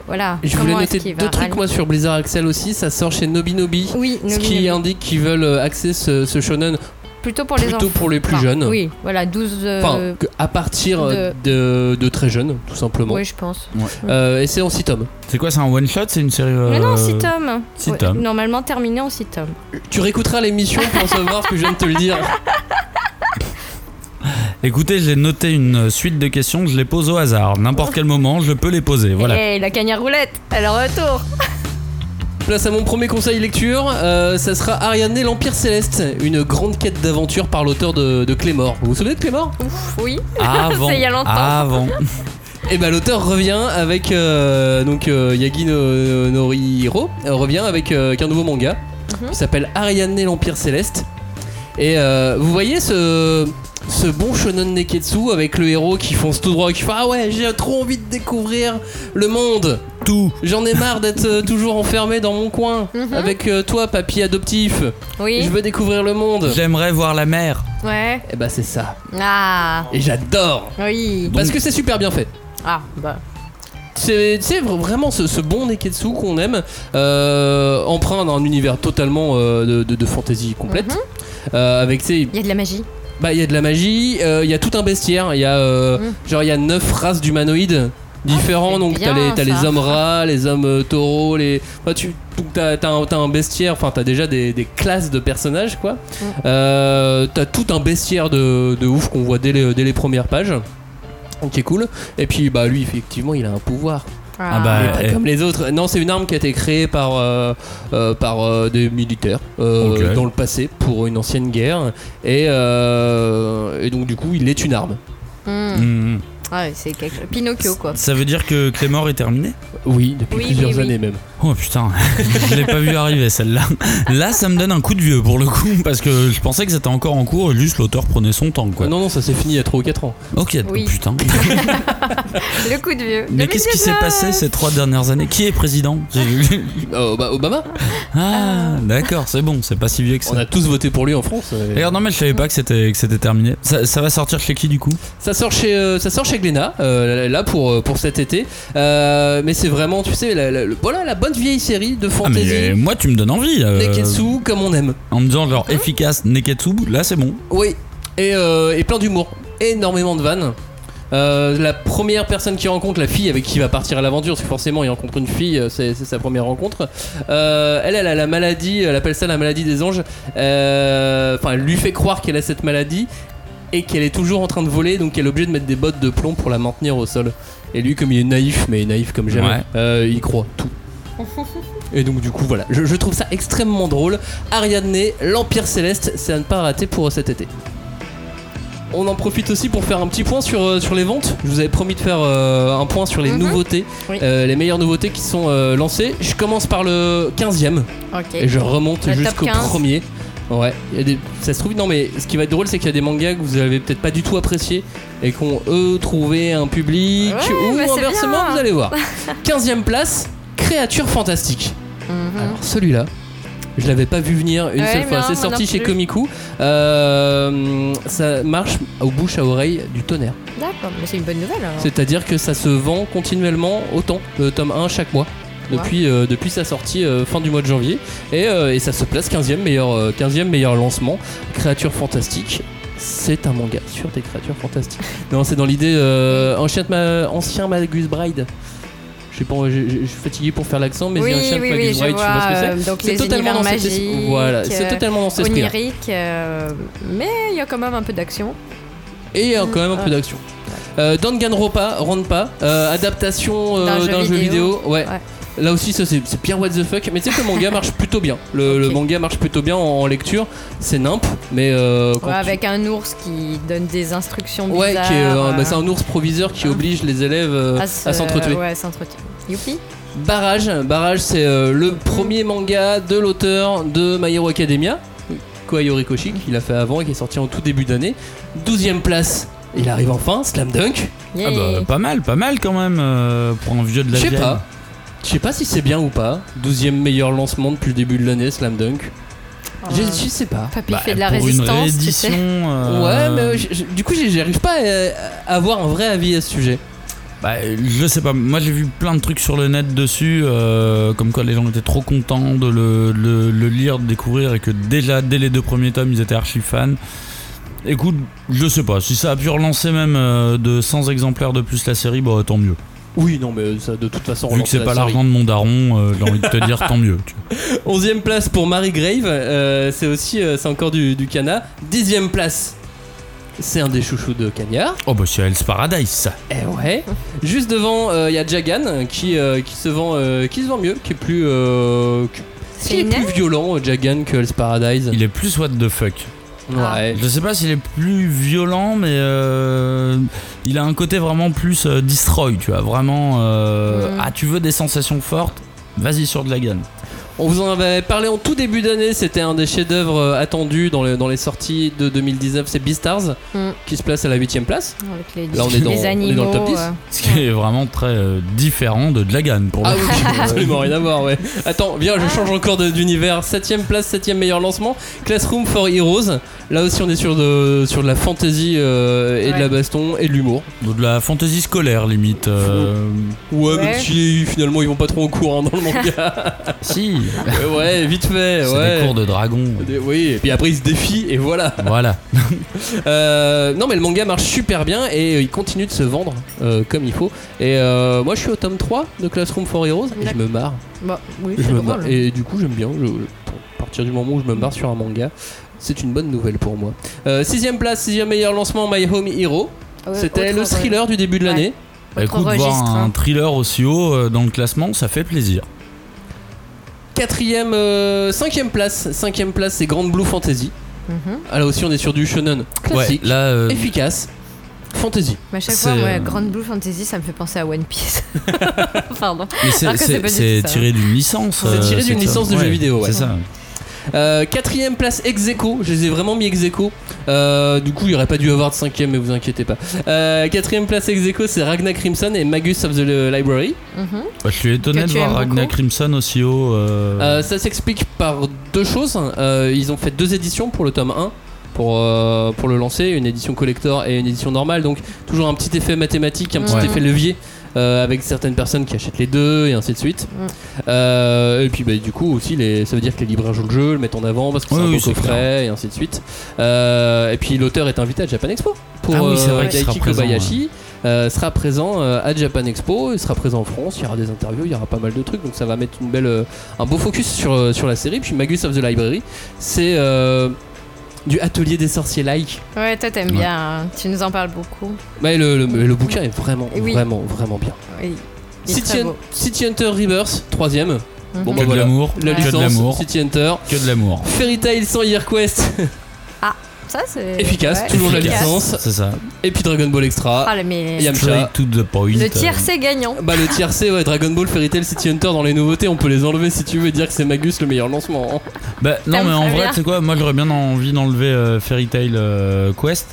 voilà. Je voulais noter va deux trucs rallier- moi sur Blizzard Axel aussi. Ça sort chez Nobi Nobi. Oui, Ce Nobi qui Nobi. indique qu'ils veulent euh, axer ce, ce shonen plutôt pour les plutôt enfants. pour les plus Enfin, jeunes. Oui, voilà, 12. euh, Enfin, que- à partir euh, de... de très jeunes, tout simplement. oui, je pense. Euh, et c'est en 6 tomes. C'est quoi, c'est un one shot C'est une série. Mais non, euh, 6 tomes. six Ouais, tomes. Normalement terminé en 6 tomes. Tu réécouteras l'émission pour savoir ce que je viens de te le dire. Écoutez, j'ai noté une suite de questions, je les pose au hasard. N'importe quel moment, je peux les poser. Voilà. Et la cagne à roulette, elle retour. Place à mon premier conseil lecture, euh, ça sera Ariadne et l'Empire Céleste, une grande quête d'aventure par l'auteur de, de Clémor. Vous vous souvenez de Clémor Ouf, oui. Avant. C'est il y a longtemps. Avant. Et bah l'auteur revient avec euh, donc euh, Yagi no- Norihiro revient avec, euh, avec un nouveau manga Mhm. qui s'appelle Ariadne et l'Empire Céleste. Et euh, vous voyez ce ce bon shonen neketsu avec le héros qui fonce tout droit, qui fait ah ouais j'ai trop envie de découvrir le monde. Tout. J'en ai marre d'être euh, toujours enfermé dans mon coin Mhm. avec euh, toi papy adoptif. Oui. Je veux découvrir le monde. J'aimerais voir la mer. Ouais. Et bah c'est ça. Ah. Et j'adore Oui. parce que c'est super bien fait. Ah, bah. C'est c'est vr- vraiment ce, ce bon Neketsu qu'on aime, euh, empreint d'un univers totalement euh, de, de- de fantasy complète. Euh, avec, Il y a de la magie. bah, il y a de la magie, euh, il y a tout un bestiaire, il y a euh, genre il y a neuf races d'humanoïdes différents, c'est donc t'as les, ça. les hommes rats, les hommes euh, taureaux, les. enfin, tu, t'as, t'as un, bestiaire, enfin t'as déjà des, des classes de personnages quoi. Euh, t'as tout un bestiaire de, de ouf qu'on voit dès les, dès les premières pages. Qui est cool. Et puis bah lui effectivement il a un pouvoir. Ah bah, Mais pas eh. comme les autres. Non, c'est une arme qui a été créée par, euh, euh, par euh, des militaires euh, dans le passé pour une ancienne guerre. Et, euh, et donc, du coup, il est une arme. Hmm. Hmm. Ouais, c'est quelque chose. Pinocchio, quoi. Ça veut dire que Clémor est terminé Oui, depuis Oui, plusieurs oui, oui. années même. Oh putain, je l'ai pas vu arriver celle-là. Là, ça me donne un coup de vieux pour le coup, parce que je pensais que c'était encore en cours et juste l'auteur prenait son temps quoi. Non, non, ça s'est fini il y a 3 ou 4 ans. Ok, Oui. putain. Le coup de vieux. Mais qu'est-ce qui s'est 2019. passé ces trois dernières années? Qui est président? Euh, bah, Obama Ah, d'accord, c'est bon, c'est pas si vieux que On ça. a tous voté pour lui en France. et- D'ailleurs, non, mais je savais pas que c'était que c'était terminé. Ça, ça va sortir chez qui du coup? Ça sort chez, euh, ça sort chez Glénat, euh, là pour, euh, pour cet été. Euh, mais c'est vraiment, tu sais, la, voilà, la bonne vieille série de Ah, fantasy. mais moi, tu me donnes envie. euh, Neketsu comme on aime. en me disant genre efficace Neketsu, là c'est bon. Oui, et, et plein d'humour. Énormément de vannes. Euh, la première personne qu'il rencontre, la fille avec qui il va partir à l'aventure, parce que forcément il rencontre une fille, c'est sa première rencontre. Euh, elle, elle a la maladie, elle appelle ça la maladie des anges. Euh, Enfin, elle lui fait croire qu'elle a cette maladie et qu'elle est toujours en train de voler, donc elle est obligée de mettre des bottes de plomb pour la maintenir au sol. Et lui, comme il est naïf, mais naïf comme jamais, Ouais. euh, il croit tout. Et donc du coup voilà, je, je trouve ça extrêmement drôle. Ariadne, l'Empire Céleste, c'est à ne pas rater pour cet été. On en profite aussi pour faire un petit point sur, euh, sur les ventes. Je vous avais promis de faire euh, un point sur les Mhm. nouveautés, Oui. euh, les meilleures nouveautés qui sont euh, lancées. Je commence par le 15e Ok. et je remonte jusqu'au 15. premier. Ouais, il y a des- ça se trouve, non mais ce qui va être drôle c'est qu'il y a des mangas que vous avez peut-être pas du tout apprécié et qu'on eux trouvé un public Ouais, ou bah, inversement vous allez voir. 15e place, créature fantastique. Mhm. Alors celui-là, je l'avais pas vu venir une Ouais, seule fois. C'est sorti chez. Komiku. Euh, ça marche au bouche à oreille du tonnerre. D'accord, mais c'est une bonne nouvelle. C'est-à-dire que ça se vend continuellement autant, le tome 1 chaque mois. Depuis, euh, depuis sa sortie euh, fin du mois de janvier et, euh, et ça se place 15e meilleur, 15e meilleur lancement créature fantastique c'est un manga sur des créatures fantastiques non c'est dans l'idée euh, ancien, ma- ancien Magus Bride je sais pas je, je- je suis fatigué pour faire l'accent mais oui, ancien oui, Magus oui, je Bride vois ce que c'est donc c'est les totalement magiques, esprit. Voilà, c'est totalement dans cet esprit-là. oniriques, euh, mais il y a quand même un peu d'action. Et il y a quand même un peu d'action. Euh, Danganronpa, Ronpa, euh, adaptation euh, D'un jeu vidéo. vidéo. Ouais. Ouais. Là aussi, ça c'est bien what the fuck. Mais tu sais que le manga marche plutôt bien. Le, manga marche plutôt bien en, en lecture. C'est nimp, mais euh, tu- avec un ours qui donne des instructions bizarres. Ouais, qui euh, euh, bah, c'est un ours proviseur qui oblige les élèves euh, à à se- s'entretuer. Ouais, s'entretuer. Youpi. Barrage, Barrage c'est euh, le premier manga de l'auteur de My Hero Academia, Kohei Horikoshi, qu'il a fait avant et qui est sorti en tout début d'année. 12ème place, il arrive enfin, Slam Dunk. Yeah. Ah bah, pas mal, pas mal quand même euh, pour un vieux de la Je sais vieille. pas. Je sais pas si c'est bien ou pas. 12ème meilleur lancement depuis le début de l'année, Slam Dunk. Je, je sais pas. Papy Bah, fait de la pour une résistance, tu réédition. sais. euh, Ouais, mais euh, je- je- du coup, j'arrive pas à, à avoir un vrai avis à ce sujet. Bah, je sais pas, moi j'ai vu plein de trucs sur le net dessus, euh, comme quoi les gens étaient trop contents de le, le- le lire, de découvrir, et que déjà dès les deux premiers tomes ils étaient archi fans. Écoute, je sais pas, si ça a pu relancer même euh, de 100 exemplaires de plus la série, bah tant mieux. Oui, non, mais ça, de toute façon, Vu que c'est pas l'argent de mon daron, euh, j'ai envie de te dire tant mieux. tu vois. 11ème place pour Marie Grave, euh, c'est aussi, euh, c'est encore du, du Cana. 10ème place, c'est un des chouchous de Cagnard. Oh bah c'est Hell's Paradise ça. Eh ouais. Juste devant, il y a Jagan qui, euh, qui, se vend, euh, qui se vend mieux, qui est plus, euh, qui- qui est plus violent, Jagan, que Hell's Paradise. Il est plus what the fuck. Ouais. Je sais pas s'il est plus violent, mais euh, il a un côté vraiment plus euh, destroy, tu vois. Vraiment, euh, Mm. ah, tu veux des sensations fortes? Vas-y sur de la gun. On vous en avait parlé en tout début d'année, c'était un des chefs-d'œuvre euh, attendus dans, les- dans les sorties de 2019, c'est Beastars, Mm. qui se place à la 8ème place. Avec les, Là, on est dans- les on est animaux. dans le top 10. euh. Ce qui est vraiment très euh, différent de Dragon pour Ah oui, absolument rien à voir, ouais. Attends, viens, je change encore d'univers. 7ème place, 7ème meilleur lancement. Classroom for Heroes. Là aussi, on est sur de, sur de la fantasy euh, et de la baston et de l'humour. De la fantaisie scolaire limite. euh, Ouais, Ouais. même si finalement ils vont pas trop en cours hein, dans le manga. si, ouais, vite fait, c'est ouais. des cours de dragon. Des- Oui, et puis après ils se défient et voilà. Voilà. Euh, non mais le manga marche super bien et euh, il continue de se vendre euh, comme il faut. Et euh, moi je suis au tome 3 de Classroom for Heroes et je me marre. Oui, Je me marre. Et du coup j'aime bien. Je- à partir du moment où je me marre sur un manga, c'est une bonne nouvelle pour moi. Euh, sixième place, sixième meilleur lancement My Home Hero. Ouais, C'était le thriller du début de Ouais. l'année. Bah, écoute, registre, voir un hein. thriller aussi haut euh, dans le classement, ça fait plaisir. Quatrième, euh, cinquième place, cinquième place c'est Grand Blue Fantasy. Mhm. Ah, là aussi on est sur du shonen classique, Ouais, là, euh, efficace, fantasy. Mais à chaque C'est, fois, ouais, euh, Grand Blue Fantasy, ça me fait penser à One Piece. Pardon. mais c'est- Alors que c'est c'est pas du c'est tout ça. tiré d'une licence. C'est euh, tiré d'une licence de jeu vidéo, ouais. C'est ça. Euh, quatrième place ex aequo, je les ai vraiment mis ex aequo. Euh, du coup, il aurait pas dû avoir de cinquième, mais vous inquiétez pas. Euh, quatrième place ex aequo, c'est Ragnar Crimson et Magus of the Library. Mhm. Bah, je suis étonné Que de voir Ragnar beaucoup. Crimson aussi haut. euh, Euh, ça s'explique par deux choses. Euh, ils ont fait deux éditions pour le tome 1. Pour, euh, pour le lancer, une édition collector et une édition normale, donc toujours un petit effet mathématique, un petit Ouais. effet levier euh, avec certaines personnes qui achètent les deux et ainsi de suite. Mm. Euh, et puis bah, du coup aussi, les, ça veut dire que les libraires jouent le jeu, le mettent en avant parce que c'est Oui, un oui, coffret et ainsi de suite. Euh, et puis l'auteur est invité à Japan Expo pour Ah oui, c'est vrai euh, qu'il sera présent, Kobayashi. euh, sera présent à Japan Expo, il sera présent en France, il y aura des interviews, il y aura pas mal de trucs, donc ça va mettre une belle, euh, un beau focus sur, sur la série. Puis Magus of the Library, c'est euh, du atelier des sorciers like. Ouais, toi t'aimes Ouais. bien, hein. tu nous en parles beaucoup. Mais le, le, le bouquin est vraiment, oui. vraiment, vraiment bien. Oui. City, beau. Hunter Rebirth, troisième. Mhm. Bon, que bah de voilà. l'amour, La que de licence, l'amour, City Hunter. que de l'amour. Fairy Tail sans Year Quest, Ça, c'est. efficace, ouais, toujours la licence. C'est ça. Et puis Dragon Ball Extra. Ah, mais. Yamcha. To the point. Le euh, c'est gagnant. Bah le tiercé, ouais, Dragon Ball, Fairy Tail, City Hunter dans les nouveautés, on peut les enlever si tu veux et dire que c'est Magus le meilleur lancement. hein. Bah non, mais en vrai, tu sais quoi, moi j'aurais bien envie d'enlever euh, Fairy Tail euh, Quest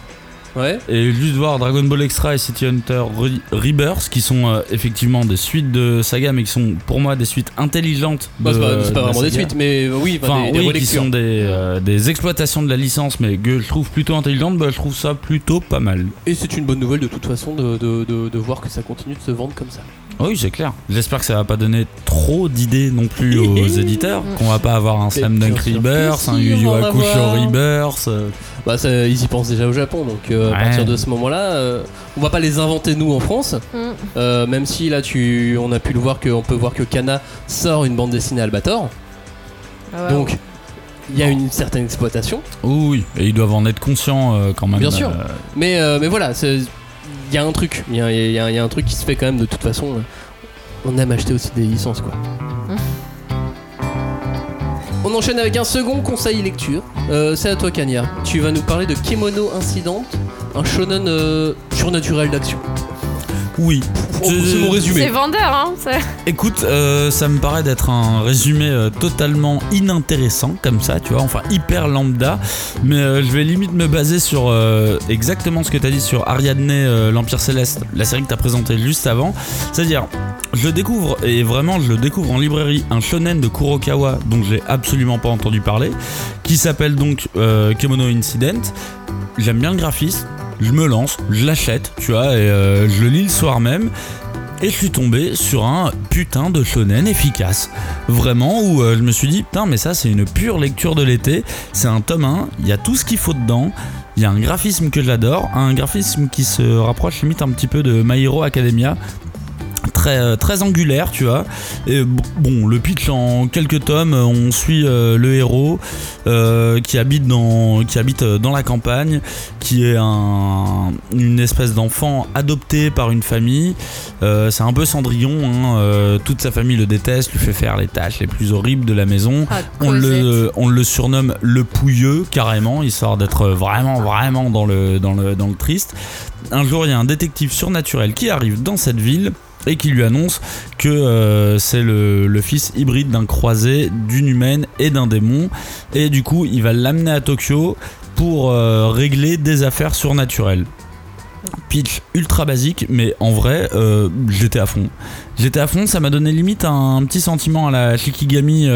Ouais. et juste voir Dragon Ball Extra et City Hunter Re- Rebirth qui sont euh, effectivement des suites de saga mais qui sont pour moi des suites intelligentes. Bah, c'est pas, de pas vraiment des suites, mais euh, oui, enfin, des, des oui, qui sont des, euh, des exploitations de la licence, mais que je trouve plutôt intelligentes, bah, je trouve ça plutôt pas mal. Et c'est une bonne nouvelle de toute façon de, de, de, de voir que ça continue de se vendre comme ça. Oui, c'est clair. J'espère que ça va pas donner trop d'idées non plus aux éditeurs, qu'on va pas avoir un Slam Dunk Rebirth, un Yu Yu Hakusho. Rebirth. euh, Bah ça, ils y pensent déjà au Japon, donc euh, à Ouais. partir de ce moment-là, euh, on va pas les inventer nous en France. Mm. Euh, même si là, tu, on a pu le voir que, on peut voir que Kana sort une bande dessinée Albator, Ah ouais, donc il y a une certaine exploitation. Oui, oui, et ils doivent en être conscients euh, quand même. Bien sûr. euh, Mais, euh, mais voilà, c'est- il y a un truc, il y a, y y un truc qui se fait quand même de toute façon. On aime acheter aussi des licences quoi. On enchaîne avec un second conseil lecture. Euh, c'est à toi Kanya. Tu vas nous parler de Kimono Incident, un shonen euh, surnaturel d'action. Oui. Oh, C'est mon résumé. C'est vendeur, hein Écoute, euh, ça me paraît d'être un résumé euh, totalement inintéressant comme ça, tu vois, enfin hyper lambda, mais euh, je vais limite me baser sur exactement ce que tu as dit sur Ariadne, l'Empire Céleste, la série que tu as présentée juste avant, c'est-à-dire je découvre, et vraiment je le découvre en librairie, un shonen de Kurokawa dont j'ai absolument pas entendu parler, qui s'appelle donc Kemono Incident, j'aime bien le graphisme, je me lance, je l'achète, tu vois, et euh, je le lis le soir même, et je suis tombé sur un putain de shonen efficace. Vraiment, où euh, je me suis dit, putain, mais ça, c'est une pure lecture de l'été. C'est un tome 1, il y a tout ce qu'il faut dedans. Il y a un graphisme que j'adore, un graphisme qui se rapproche limite un petit peu de My Hero Academia. Très, euh, très angulaire, tu vois. Et bon, le pitch en quelques tomes, euh, on suit euh, le héros qui habite dans, qui habite dans la campagne, qui est un, une espèce d'enfant adopté par une famille. C'est un peu Cendrillon, hein, toute sa famille le déteste, lui fait faire les tâches les plus horribles de la maison. Ah, On le, on le surnomme le pouilleux carrément, histoire d'être vraiment vraiment dans le, dans, le, dans le triste. Un jour, il y a un détective surnaturel qui arrive dans cette ville et qui lui annonce que euh, c'est le, fils hybride d'un croisé, d'une humaine et d'un démon. Et du coup, il va l'amener à Tokyo pour euh, régler des affaires surnaturelles. Pitch ultra basique, mais en vrai, euh, j'étais à fond. J'étais à fond, ça m'a donné limite un, petit sentiment à la Shikigami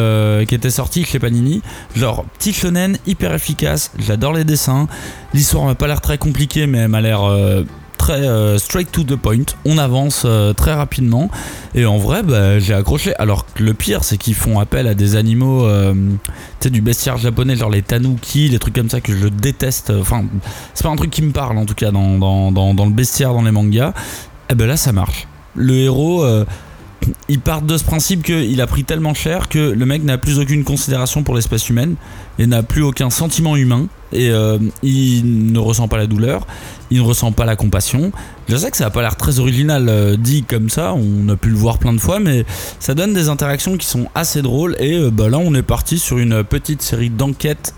qui était sortie chez Panini. Genre, petit shonen hyper efficace, j'adore les dessins. L'histoire m'a pas l'air très compliquée, mais elle m'a l'air euh, straight to the point. On avance euh, très rapidement. Et en vrai, bah, j'ai accroché. Alors que le pire, c'est qu'ils font appel à des animaux, euh, du bestiaire japonais, genre les tanuki, les trucs comme ça que je déteste. Enfin, c'est pas un truc qui me parle en tout cas dans, le bestiaire, dans les mangas. Et ben là, ça marche. Le héros. Euh, il part de ce principe qu'il a pris tellement cher que le mec n'a plus aucune considération pour l'espèce humaine et n'a plus aucun sentiment humain et euh, il ne ressent pas la douleur, il ne ressent pas la compassion. Je sais que ça n'a pas l'air très original euh, dit comme ça, on a pu le voir plein de fois, mais ça donne des interactions qui sont assez drôles et euh, bah là on est parti sur une petite série d'enquêtes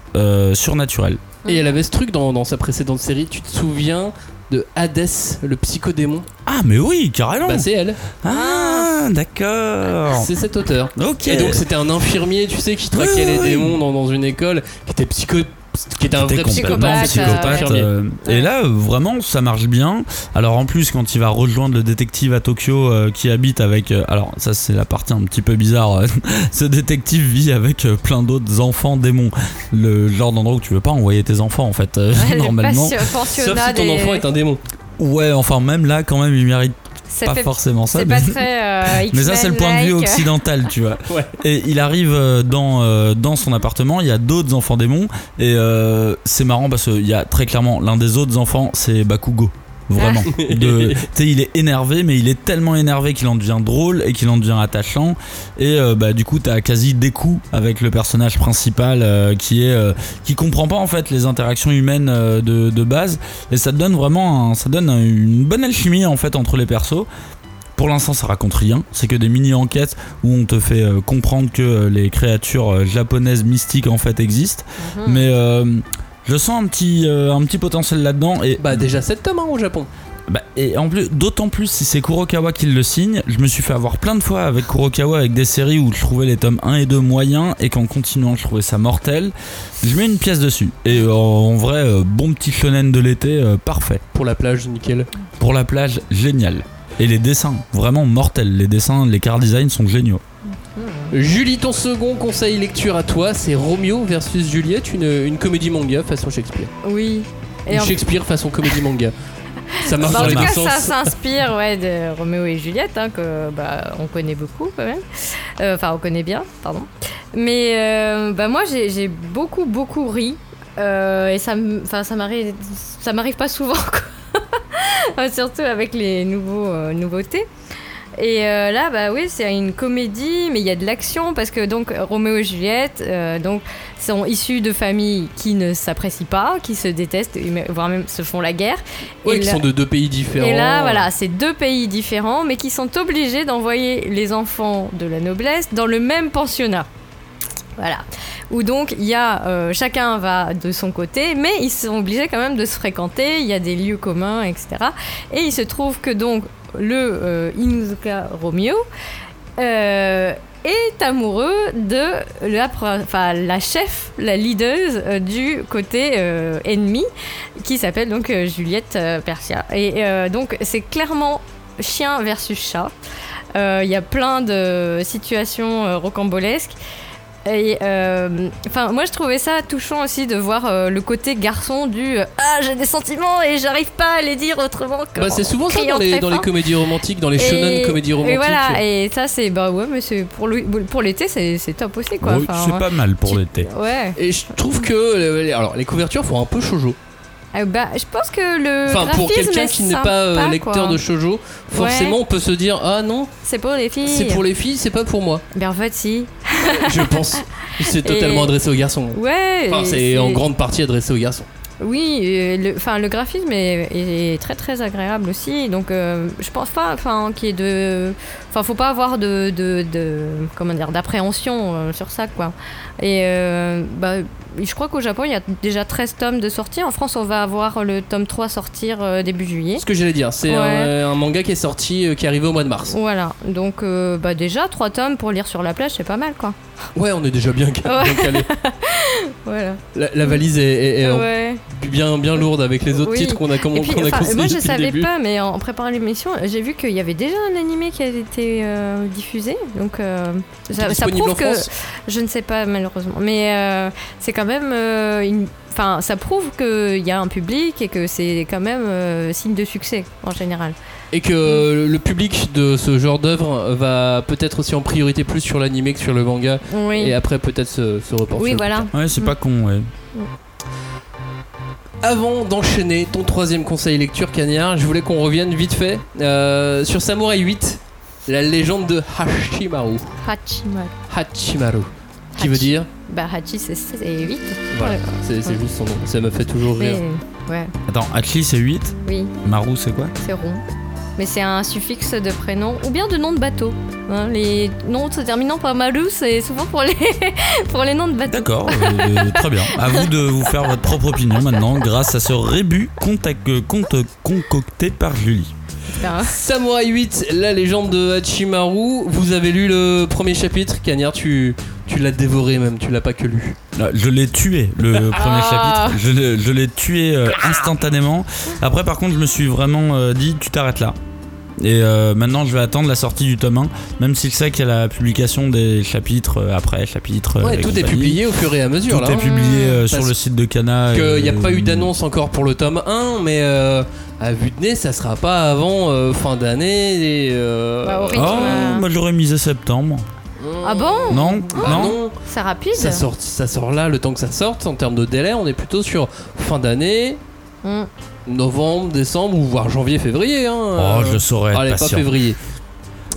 surnaturelles. Et elle avait ce truc dans sa précédente série, tu te souviens de Hades, le psychodémon. Ah mais oui, carrément. Bah c'est elle, Ah d'accord. C'est cet auteur. Ok. Et donc c'était un infirmier, tu sais, qui traquait Oui, les oui. démons dans, dans une école, qui était psycho... qui était un vrai psychopathe. infirmier. euh, et là, euh, vraiment, ça marche bien. Alors en plus, quand il va rejoindre le détective à Tokyo euh, qui habite avec... euh, alors ça, c'est la partie un petit peu bizarre. euh, Ce détective vit avec euh, plein d'autres enfants démons. Le genre d'endroit où tu veux pas envoyer tes enfants, en fait, euh, Ouais, normalement. Sauf si ton enfant est un démon. Ouais, enfin, même là, quand même, il mérite Ça pas fait- forcément ça. C'est mais- pas très. euh, Mais ça, c'est le point de vue occidental, tu vois. Ouais. Et il arrive euh, dans, euh, dans son appartement, il y a d'autres enfants démons, et euh, c'est marrant parce qu'il y a très clairement l'un des autres enfants, c'est Bakugo. Vraiment. De- Tu sais, il est énervé, mais il est tellement énervé qu'il en devient drôle et qu'il en devient attachant. Et euh, bah, du coup, t'as quasi des coups avec le personnage principal euh, qui est euh, qui comprend pas en fait les interactions humaines de, de base. Et ça te donne vraiment un- ça donne un- une bonne alchimie en fait entre les persos. Pour l'instant, ça raconte rien. C'est que des mini-enquêtes où on te fait comprendre que les créatures japonaises mystiques en fait existent. Mhm. Mais je sens un petit, euh, un petit potentiel là-dedans. Et, Bah déjà 7 tomes hein, au Japon. bah, et en plus, d'autant plus si c'est Kurokawa qui le signe. Je me suis fait avoir plein de fois avec Kurokawa avec des séries où je trouvais les tomes 1 et 2 moyens et qu'en continuant, je trouvais ça mortel. Je mets une pièce dessus. Et euh, en vrai, euh, bon petit shonen de l'été, euh, parfait. Pour la plage, nickel. Pour la plage, génial. Et les dessins, vraiment mortels. Les dessins, les car design sont géniaux. Julie, ton second conseil lecture à toi, c'est Romeo versus Juliette, une, une comédie manga façon Shakespeare. Oui. Et Ou en, Shakespeare façon comédie manga. Ça marche bah, en tout cas, ça s'inspire ouais, de Roméo et Juliette, hein, que bah, on connaît beaucoup quand même. Euh, Enfin, on connaît bien, pardon. Mais euh, bah, moi, j'ai beaucoup, beaucoup ri. Euh, et ça ça m'arrive pas souvent, quoi. surtout avec les nouveaux, nouveautés. Et euh, là, bah oui, c'est une comédie, mais il y a de l'action parce que donc Roméo et Juliette, euh, donc sont issus de familles qui ne s'apprécient pas, qui se détestent, voire même se font la guerre. Ouais, et qui là- sont de deux pays différents. et là, voilà, c'est deux pays différents, mais qui sont obligés d'envoyer les enfants de la noblesse dans le même pensionnat. Voilà. Où donc il y a euh, chacun va de son côté, mais ils sont obligés quand même de se fréquenter. Il y a des lieux communs, etc. Et il se trouve que donc le euh, Inuzuka Romeo euh, est amoureux de la, enfin, la chef, la leader euh, du côté ennemi, qui s'appelle donc Juliette Persia. Et donc c'est clairement chien versus chat. Il y a plein de situations rocambolesques. Et euh, enfin, moi je trouvais ça touchant aussi de voir euh, le côté garçon du euh, ah j'ai des sentiments et j'arrive pas à les dire autrement que Bah, c'est en souvent ça dans les, dans comédies romantiques, dans les shonen comédies romantiques. Et voilà, et ça c'est bah ouais, mais c'est pour pour l'été c'est c'est top aussi quoi. Enfin, c'est ouais. pas mal pour l'été. Ouais. Et je trouve que les- alors les couvertures font un peu shoujo. Euh, bah je pense que le Enfin pour graphisme quelqu'un qui n'est pas euh, lecteur quoi. de shoujo, forcément on peut se dire ah non, c'est pour les filles. c'est pour les filles, c'est pas pour moi. Ben en fait si. Je pense. C'est totalement Et- adressé aux garçons. Ouais. Enfin, c'est en grande partie adressé aux garçons. Oui, le, enfin, le graphisme est, est très très agréable aussi. Donc, euh, je pense pas enfin, qu'il y ait de. Enfin, faut pas avoir de. de, de- comment dire D'appréhension euh, sur ça, quoi. Et euh, bah, je crois qu'au Japon, il y a déjà 13 tomes de sortie. En France, on va avoir le tome 3 sortir euh, début juillet. Ce que j'allais dire, c'est Ouais. un, un manga qui est sorti, qui est arrivé au mois de mars. Voilà, donc bah déjà 3 tomes pour lire sur la plage, c'est pas mal quoi. Ouais, on est déjà bien, ca- Ouais. bien calé. Voilà. La, la valise est, est- est en- ouais. bien, bien lourde avec les autres Oui. titres qu'on a, qu'on a moi je savais pas, mais en préparant l'émission, j'ai vu qu'il y avait déjà un animé qui a été euh, diffusé. Donc euh, ça, prouve que je ne sais pas malheureusement, mais euh, c'est quand même euh, une. Enfin, ça prouve qu'il y a un public et que c'est quand même euh, signe de succès en général. Et que le public de ce genre d'œuvre va peut-être aussi en priorité plus sur l'animé que sur le manga. Oui. Et après peut-être se, se reporter. Oui, voilà. Ouais, c'est Mm. pas con, ouais. Avant d'enchaîner ton troisième conseil lecture, Cagnard, je voulais qu'on revienne vite fait euh, sur Samurai 8, la légende de Hashimaru. Hachimaru. Hachimaru. Qui veut Hachi. dire Bah, Hachi, c'est- c'est 8. Voilà, c'est c'est Ouais. juste son nom. Ça me fait toujours rire. Mais, ouais, Attends, Atli c'est 8, oui, Maru c'est quoi c'est rond. Mais c'est un suffixe de prénom ou bien de nom de bateau. Hein, les noms se terminant par Maru, c'est souvent pour les, pour les noms de bateau. D'accord, euh, très bien. À vous de vous faire votre propre opinion maintenant grâce à ce rébut contact- euh, conte- concocté par Julie. Samurai 8, la légende de Hachimaru. Vous avez lu le premier chapitre, Cagnard, tu, tu l'as dévoré même, tu l'as pas que lu. Ah, Je l'ai tué le premier Ah. chapitre. Je l'ai- Je l'ai tué euh, instantanément. Après, par contre, je me suis vraiment euh, dit tu t'arrêtes là. Et euh, maintenant, je vais attendre la sortie du tome 1, même si je sais qu'il y a la publication des chapitres euh, après, chapitres. Ouais, et tout est publié au fur et à mesure Tout là. est hein. publié euh, sur le site de Kana. qu'il n'y a pas eu euh, d'annonce encore pour le tome 1, mais euh, à vue de nez, ça sera pas avant euh, fin d'année. Et, euh, Bah, au Oh, euh. moi j'aurais misé septembre. Ah bon Non, Ah non. non, C'est rapide ça sort, ça sort là, le temps que ça sorte. En termes de délai, on est plutôt sur fin d'année, Hmm. Novembre, décembre ou voire janvier, février. Hein, Oh, je saurais être Allez, pas patient. février.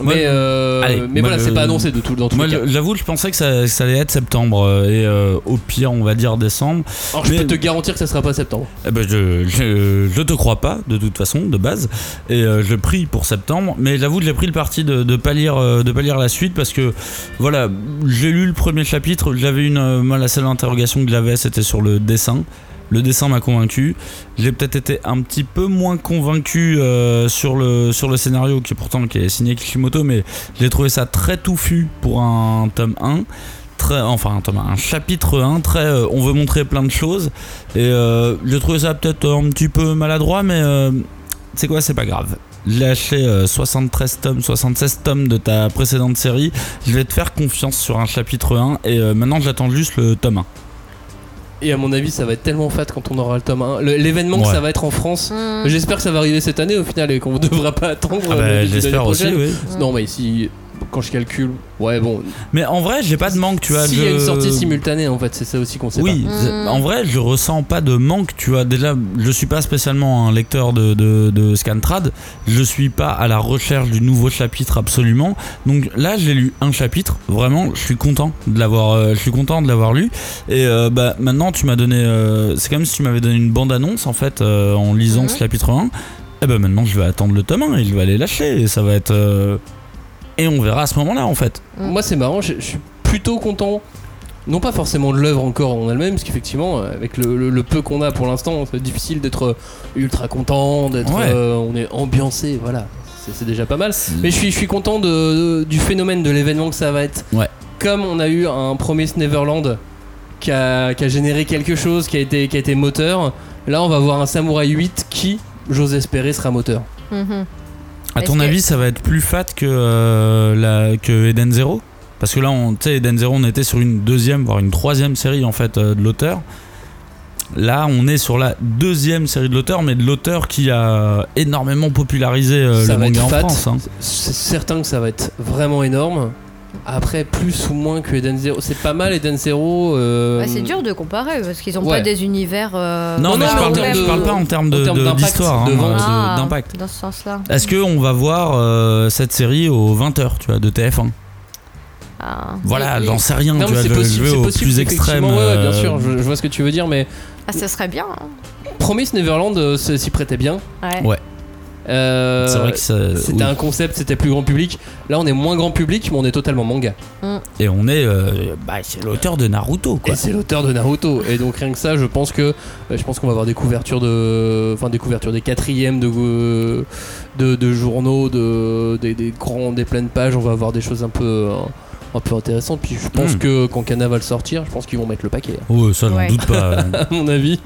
Moi, mais euh, allez, mais voilà, le- c'est pas annoncé de tout dans tous Moi, les cas. le- j'avoue, je pensais que ça, ça allait être septembre euh, et euh, au pire, on va dire décembre. Alors je peux te garantir que ça sera pas septembre. Eh ben, je, je, je te crois pas, de toute façon, de base. Et euh, je prie pour septembre. Mais j'avoue que j'ai pris le parti de, de pas lire, de pas lire la suite parce que, voilà, j'ai lu le premier chapitre. J'avais une. moi, la seule interrogation que j'avais, c'était sur le dessin. Le dessin m'a convaincu. J'ai peut-être été un petit peu moins convaincu euh, sur, le, scénario, qui pourtant qui est signé Kishimoto, mais j'ai trouvé ça très touffu pour un tome 1. Très, enfin, un, tome 1, un chapitre 1, très, euh, on veut montrer plein de choses. Et euh, j'ai trouvé ça peut-être un petit peu maladroit, mais c'est quoi, c'est pas grave. J'ai acheté euh, 73 tomes, 76 tomes de ta précédente série. Je vais te faire confiance sur un chapitre 1 et maintenant j'attends juste le tome 1. Et à mon avis, ça va être tellement fat quand on aura le tome 1. Le- L'événement que ça va être en France. Hmm. J'espère que ça va arriver cette année au final et qu'on ne devra pas attendre. Ah euh, bah, j'espère aussi, oui. Non, mais si. Quand je calcule, ouais, bon. Mais en vrai, j'ai pas de manque, tu vois. S'il y a une sortie simultanée, en fait, c'est ça aussi qu'on sait Oui, pas. c'est- Mm. en vrai, je ressens pas de manque, tu vois. Déjà, je suis pas spécialement un lecteur de, de, de Scantrad. Je suis pas à la recherche du nouveau chapitre absolument. Donc là, j'ai lu un chapitre. Vraiment, je suis content de l'avoir. euh, je suis content de l'avoir lu. Et euh, bah maintenant, tu m'as donné. euh, c'est comme si tu m'avais donné une bande annonce en fait euh, en lisant Mhm. ce chapitre 1. Et ben maintenant, je vais attendre le tome 1 et je vais aller lâcher. Et ça va être. Et on verra à ce moment-là en fait. Mm. Moi, c'est marrant, je, je suis plutôt content non pas forcément de l'œuvre encore en elle-même, parce qu'effectivement, euh, avec le, le- le peu qu'on a pour l'instant, c'est difficile d'être euh, ultra content, d'être, Ouais. euh, on est ambiancé, voilà, c'est, c'est déjà pas mal. Mais je suis, je suis content de, de- du phénomène de l'événement que ça va être. Ouais. Comme on a eu un Promise Neverland qui a, qui a généré quelque chose, qui a été, qui a été moteur, là on va voir un Samurai 8 qui, j'ose espérer, sera moteur. Mhm. À ton que- avis, ça va être plus fat que, euh, la, que Eden Zero? Parce que là, on- tu sais, Eden Zero, on était sur une deuxième, voire une troisième série en fait euh, de l'auteur. Là, on est sur la deuxième série de l'auteur, mais de l'auteur qui a énormément popularisé euh, le manga en fat. France. hein. C'est certain que ça va être vraiment énorme. Après, plus ou moins que Eden Zero. C'est pas mal Eden Zero. euh, Ouais, c'est dur de comparer parce qu'ils ont Ouais. pas des univers. euh, Non, Non, mais je, parle, je parle pas en termes en de- d'impact, d'histoire, hein, Ah, d'impact. Dans ce sens-là. Est-ce qu'on va voir euh, cette série aux 20h, tu vois, de TF1 Ah. Voilà, j'en sais rien, Non, tu vois, c'est je vais possible, au possible. plus extrême. ouais, ouais, bien euh, sûr, je, je vois ce que tu veux dire, mais Ah, ça serait bien. hein. Promise Neverland euh, c'est- s'y prêtait bien. Ouais. Ouais. Euh, C'est vrai que ça- C'était oui. un concept, c'était plus grand public. Là, on est moins grand public, mais on est totalement manga. Et on est. euh, bah, c'est l'auteur de Naruto, quoi. Et c'est l'auteur de Naruto. Et donc rien que ça, je pense que euh, je pense qu'on va avoir des couvertures de, enfin des couvertures des quatrièmes de de, de journaux, de des, des grands, des pleines pages. On va avoir des choses un peu euh, un peu intéressantes. Puis je pense Mm. que quand Kana va le sortir, je pense qu'ils vont mettre le paquet. hein. Oh, ça, j'en Ouais. doute pas. à mon avis.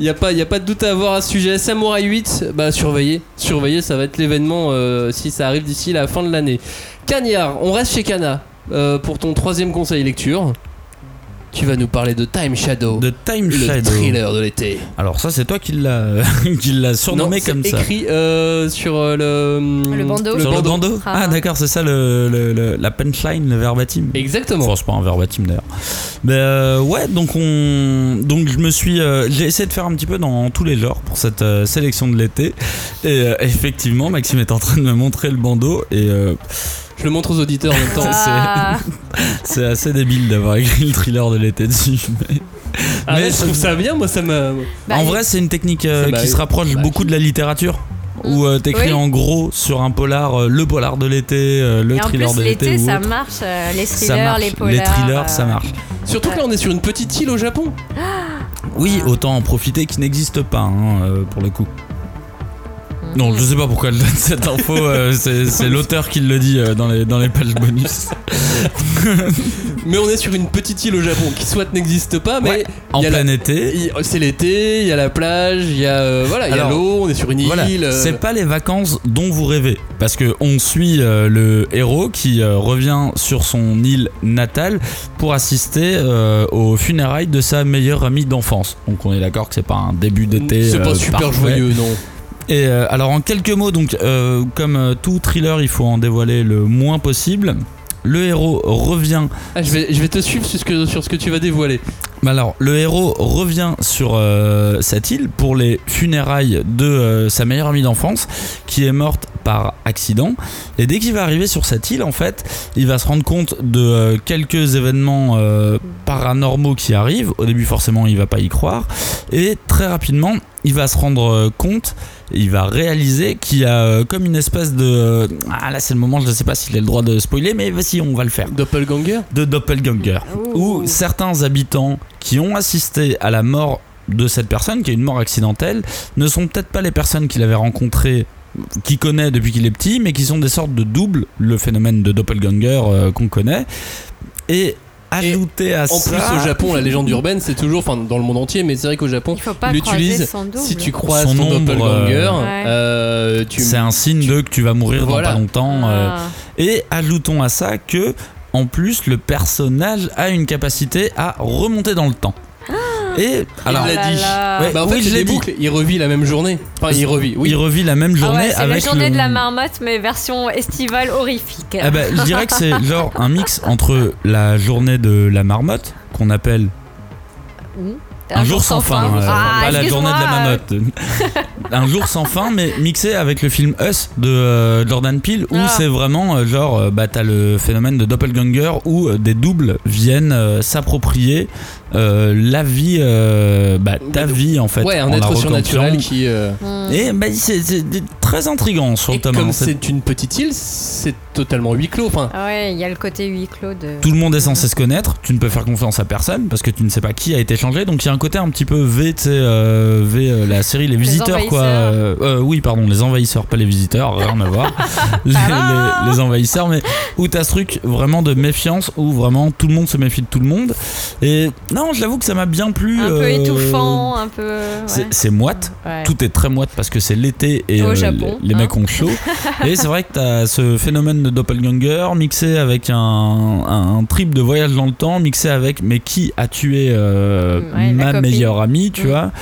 Il n'y a, pas- a pas de doute à avoir à ce sujet. Samurai 8, bah surveillez. Surveillez, ça va être l'événement euh, si ça arrive d'ici la fin de l'année. Cagnard, on reste chez Kana euh, pour ton troisième conseil lecture. Tu vas nous parler de Time Shadow, de Time le Shadow. thriller de l'été. Alors, ça, c'est toi qui l'as surnommé Non, comme ça. écrit euh, sur euh, le, Le bandeau. Sur le bandeau Ah. Ah, d'accord, c'est ça le, le- le- la punchline, le verbatim. Exactement. Enfin, c'est pas un verbatim d'ailleurs. Mais euh, ouais, donc on, donc je me suis, euh, j'ai essayé de faire un petit peu dans tous les genres pour cette euh, sélection de l'été. Et euh, effectivement, Maxime est en train de me montrer le bandeau et euh, Je le montre aux auditeurs en même temps. Ah. c'est assez débile d'avoir écrit le thriller de l'été dessus. mais- Ah ouais, mais je trouve ça bien, moi ça m'a. Bah, en vrai, c'est une technique euh, qui se rapproche bah, beaucoup de la littérature. Où euh, t'écris Oui. en gros sur un polar, euh, le polar de l'été, euh, le Et en thriller plus, de l'été. l'été, ou ça marche. euh, les thrillers, marche. les polars. thrillers, euh, ça marche. Surtout que là, on est sur une petite île au Japon. Oui, autant en profiter qui n'existe pas hein, euh, pour le coup. Non, je sais pas pourquoi elle donne cette info, euh, c'est c'est l'auteur qui le dit euh, dans, les, dans les pages bonus. Mais on est sur une petite île au Japon qui soit n'existe pas, mais Ouais, En il y a la- plein été. il- c'est l'été, il y a la plage, il y a euh, voilà, il y a Alors, l'eau, on est sur une Voilà, île. euh, c'est pas les vacances dont vous rêvez. Parce que on suit euh, le héros qui euh, revient sur son île natale pour assister euh, aux funérailles de sa meilleure amie d'enfance. Donc on est d'accord que c'est pas un début d'été. c'est pas super parfait. joyeux, non. Et euh, alors en quelques mots, donc euh, comme euh, tout thriller, il faut en dévoiler le moins possible. Le héros revient. Ah, je, vais, je vais te suivre sur ce que, sur ce que tu vas dévoiler. bah Alors le héros revient sur euh, cette île pour les funérailles de sa meilleure amie d'enfance qui est morte par accident. Et dès qu'il va arriver sur cette île, en fait, il va se rendre compte de euh, quelques événements euh, paranormaux qui arrivent. Au début, forcément, il va pas y croire. Et très rapidement, il va se rendre compte, il va réaliser qu'il y a euh, comme une espèce de... euh, ah là, c'est le moment, je ne sais pas s'il a le droit de spoiler, mais vas-y, on va le faire. Doppelganger De doppelganger. Ouh. Où certains habitants qui ont assisté à la mort de cette personne, qui est une mort accidentelle, ne sont peut-être pas les personnes qu'il avait rencontrées qu'il connaît depuis qu'il est petit, mais qui sont des sortes de doubles, le phénomène de doppelganger euh, qu'on connaît. Et ajouter à En ça... plus, au Japon, la légende urbaine, c'est toujours, enfin dans le monde entier, mais c'est vrai qu'au Japon, Il l'utilise. Si tu croises Son ton ombre, doppelganger, euh, Ouais. euh, C'est un signe de que tu vas mourir Voilà. dans pas longtemps. euh, Ah. Et ajoutons à ça que, en plus, le personnage a une capacité à remonter dans le temps. Et alors, Il l'a Oh dit. là. Ouais, Bah, en oui, fait, je c'est l'ai des dit. boucles. Il revit la même journée. Enfin, il revit, oui. il revit la même Ah journée ouais, c'est la avec journée le... de la marmotte, mais version estivale horrifique. Ah bah, je dirais que c'est genre un mix entre la journée de la marmotte, qu'on appelle un, jour sans fin, euh, Ah, pas la journée de la excuse-moi, marmotte. un jour sans fin, mais mixé avec le film Us de euh, Jordan Peele, où Ah. c'est vraiment euh, genre, euh, bah t'as le phénomène de doppelganger où euh, des doubles viennent euh, s'approprier euh, la vie, euh, bah ta vie en fait. Ouais, un en être surnaturel qui. euh, Hmm. Et bah, c'est très intrigant sur Et le tome. comme c'est une petite île, c'est totalement huis clos. Enfin, Ah ouais, il y a le côté huis clos de. Tout le monde est censé se connaître, tu ne peux faire confiance à personne parce que tu ne sais pas qui a été changé. Donc il y a un côté un petit peu V, tu sais, euh, V, euh, la série Les Visiteurs, quoi. envahisseurs. Euh, euh, oui, pardon, les envahisseurs, pas les visiteurs, rien à voir. les, les- les envahisseurs, mais où t'as ce truc vraiment de méfiance, où vraiment tout le monde se méfie de tout le monde. Et non, je l'avoue que ça m'a bien plu. Un peu euh, étouffant, un peu. ouais. C'est moite, Ouais. tout est très moite parce que c'est l'été et Au euh, Japon, les, les hein. mecs ont chaud. et c'est vrai que t'as ce phénomène de doppelganger mixé avec un, un, un trip de voyage dans le temps, mixé avec mais qui a tué euh, ma meilleure amie, tu Mm. vois.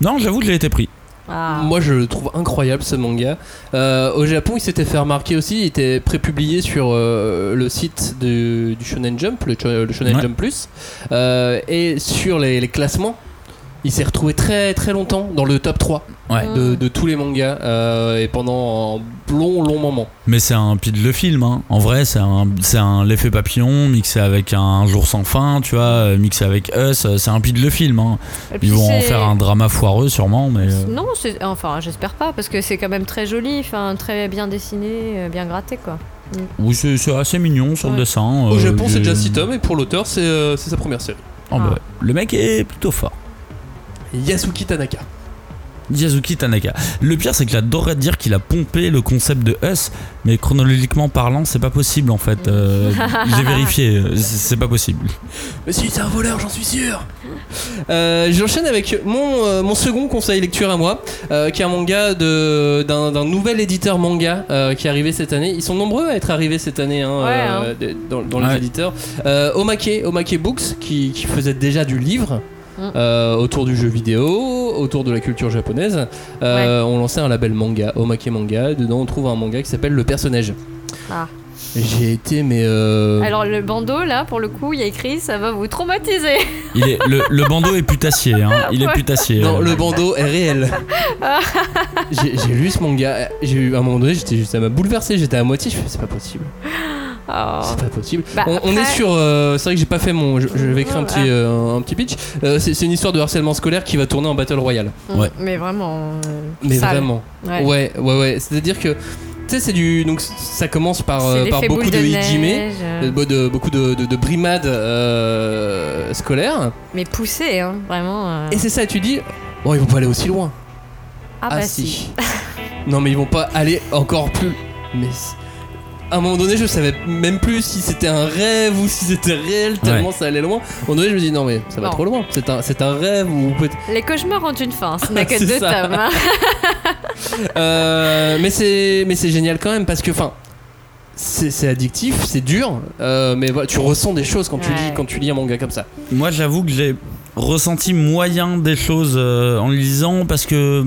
Non, j'avoue que j'ai été pris. Ah. moi je le trouve incroyable ce manga. Euh, au Japon, il s'était fait remarquer aussi, il était prépublié sur euh, le site du Shonen Jump, le, Shonen Ouais. Jump Plus, Euh, et sur les, les classements. Il s'est retrouvé très très longtemps dans le top 3 Ouais. Mm. de, de tous les mangas euh, et pendant un long long moment. Mais c'est un pile de film, hein. En vrai, c'est un, c'est un l'effet papillon mixé avec un jour sans fin, tu vois, euh, mixé avec Us. euh, C'est un pile de film, hein. Ils vont en faire un drama foireux sûrement, mais. Non, enfin, j'espère pas, parce que c'est quand même très joli, enfin, très bien dessiné, bien gratté, quoi. Oui, c'est assez mignon sur le dessin. Au euh, Japon, c'est déjà 6 tomes et pour l'auteur, c'est euh, c'est sa première série. Oh, bah, le mec est plutôt fort. Yasuki Tanaka. Yazuki Tanaka. Le pire, c'est que j'adorerais dire qu'il a pompé le concept de Us, mais chronologiquement parlant, c'est pas possible en fait. Euh, J'ai vérifié, euh, c'est pas possible. Mais si, c'est un voleur, j'en suis sûr. Euh, J'enchaîne avec mon, euh, mon second conseil lecture à moi, euh, qui est un manga de- d'un nouvel éditeur manga euh, qui est arrivé cette année. Ils sont nombreux à être arrivés cette année hein, Ouais, euh, de- dans, dans les Ouais. éditeurs. Euh, Omake, Omake Books, qui, qui faisait déjà du livre. Euh, autour du jeu vidéo, autour de la culture japonaise, euh, on lançait un label manga, Omake Manga. Dedans, on trouve un manga qui s'appelle Le Personnage. Ah. J'ai été, mais euh, Alors, le bandeau, là, pour le coup, il y a écrit ça va vous traumatiser. Il est, le, le bandeau est putassier, hein. il est putassier. Non, euh. le bandeau est réel. j'ai j'ai lu ce manga, j'ai eu à un moment donné, j'étais juste- ça m'a bouleversé, j'étais à moitié, je fais c'est pas possible, Oh. c'est pas possible. Bah, on, on est sur, euh, c'est vrai que j'ai pas fait mon, je, je vais écrire un petit, euh, un petit pitch. Euh, c'est c'est une histoire de harcèlement scolaire qui va tourner en battle royale. Mm, Ouais. Mais vraiment. euh, Mais sale. vraiment, Ouais. ouais, ouais, ouais. C'est-à-dire que, tu sais, c'est du, donc ça commence par, euh, par beaucoup de, de hijime, de, de- beaucoup de, de, de brimades euh, scolaires. Mais poussé, hein, vraiment. euh. Et c'est ça, tu dis, bon, ils vont pas aller aussi loin. Ah, bah si. non, mais ils vont pas aller encore plus. Mais à un moment donné, je savais même plus si c'était un rêve ou si c'était réel, tellement ça allait loin. À un moment donné, je me dis non, mais ça va Non. trop loin. C'est un, c'est un rêve ou peut Les cauchemars ont une fin, ce n'est que C'est deux ça. tomes. hein. Euh, mais c'est mais c'est génial quand même parce que enfin c'est c'est addictif, c'est dur, euh, mais voilà, tu ressens des choses quand tu Ouais. lis quand tu lis un manga comme ça. Moi, j'avoue que j'ai ressenti moyen des choses euh, en le lisant parce que,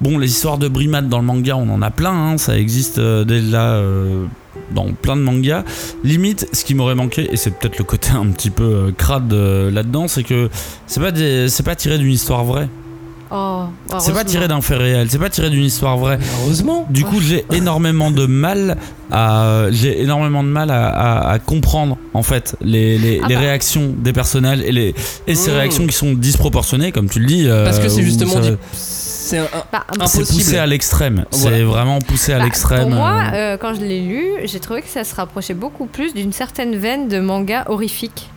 bon, les histoires de brimades dans le manga, on en a plein, hein, ça existe euh, déjà euh, dans plein de mangas. Limite, ce qui m'aurait manqué, et c'est peut-être le côté un petit peu euh, crade euh, là-dedans, c'est que c'est pas, des- c'est pas tiré d'une histoire vraie. Oh, C'est pas tiré d'un fait réel, c'est pas tiré d'une histoire vraie. Heureusement. Du coup, j'ai énormément de mal à j'ai énormément de mal à, à- à comprendre en fait les, les, Ah les bah. réactions des personnages et les et ces Mmh. réactions qui sont disproportionnées comme tu le dis. euh, Parce que c'est justement ça- c'est Bah, poussé à l'extrême. Voilà. C'est vraiment poussé à Bah, l'extrême. Pour moi, euh. euh, quand je l'ai lu, j'ai trouvé que ça se rapprochait beaucoup plus d'une certaine veine de manga horrifique.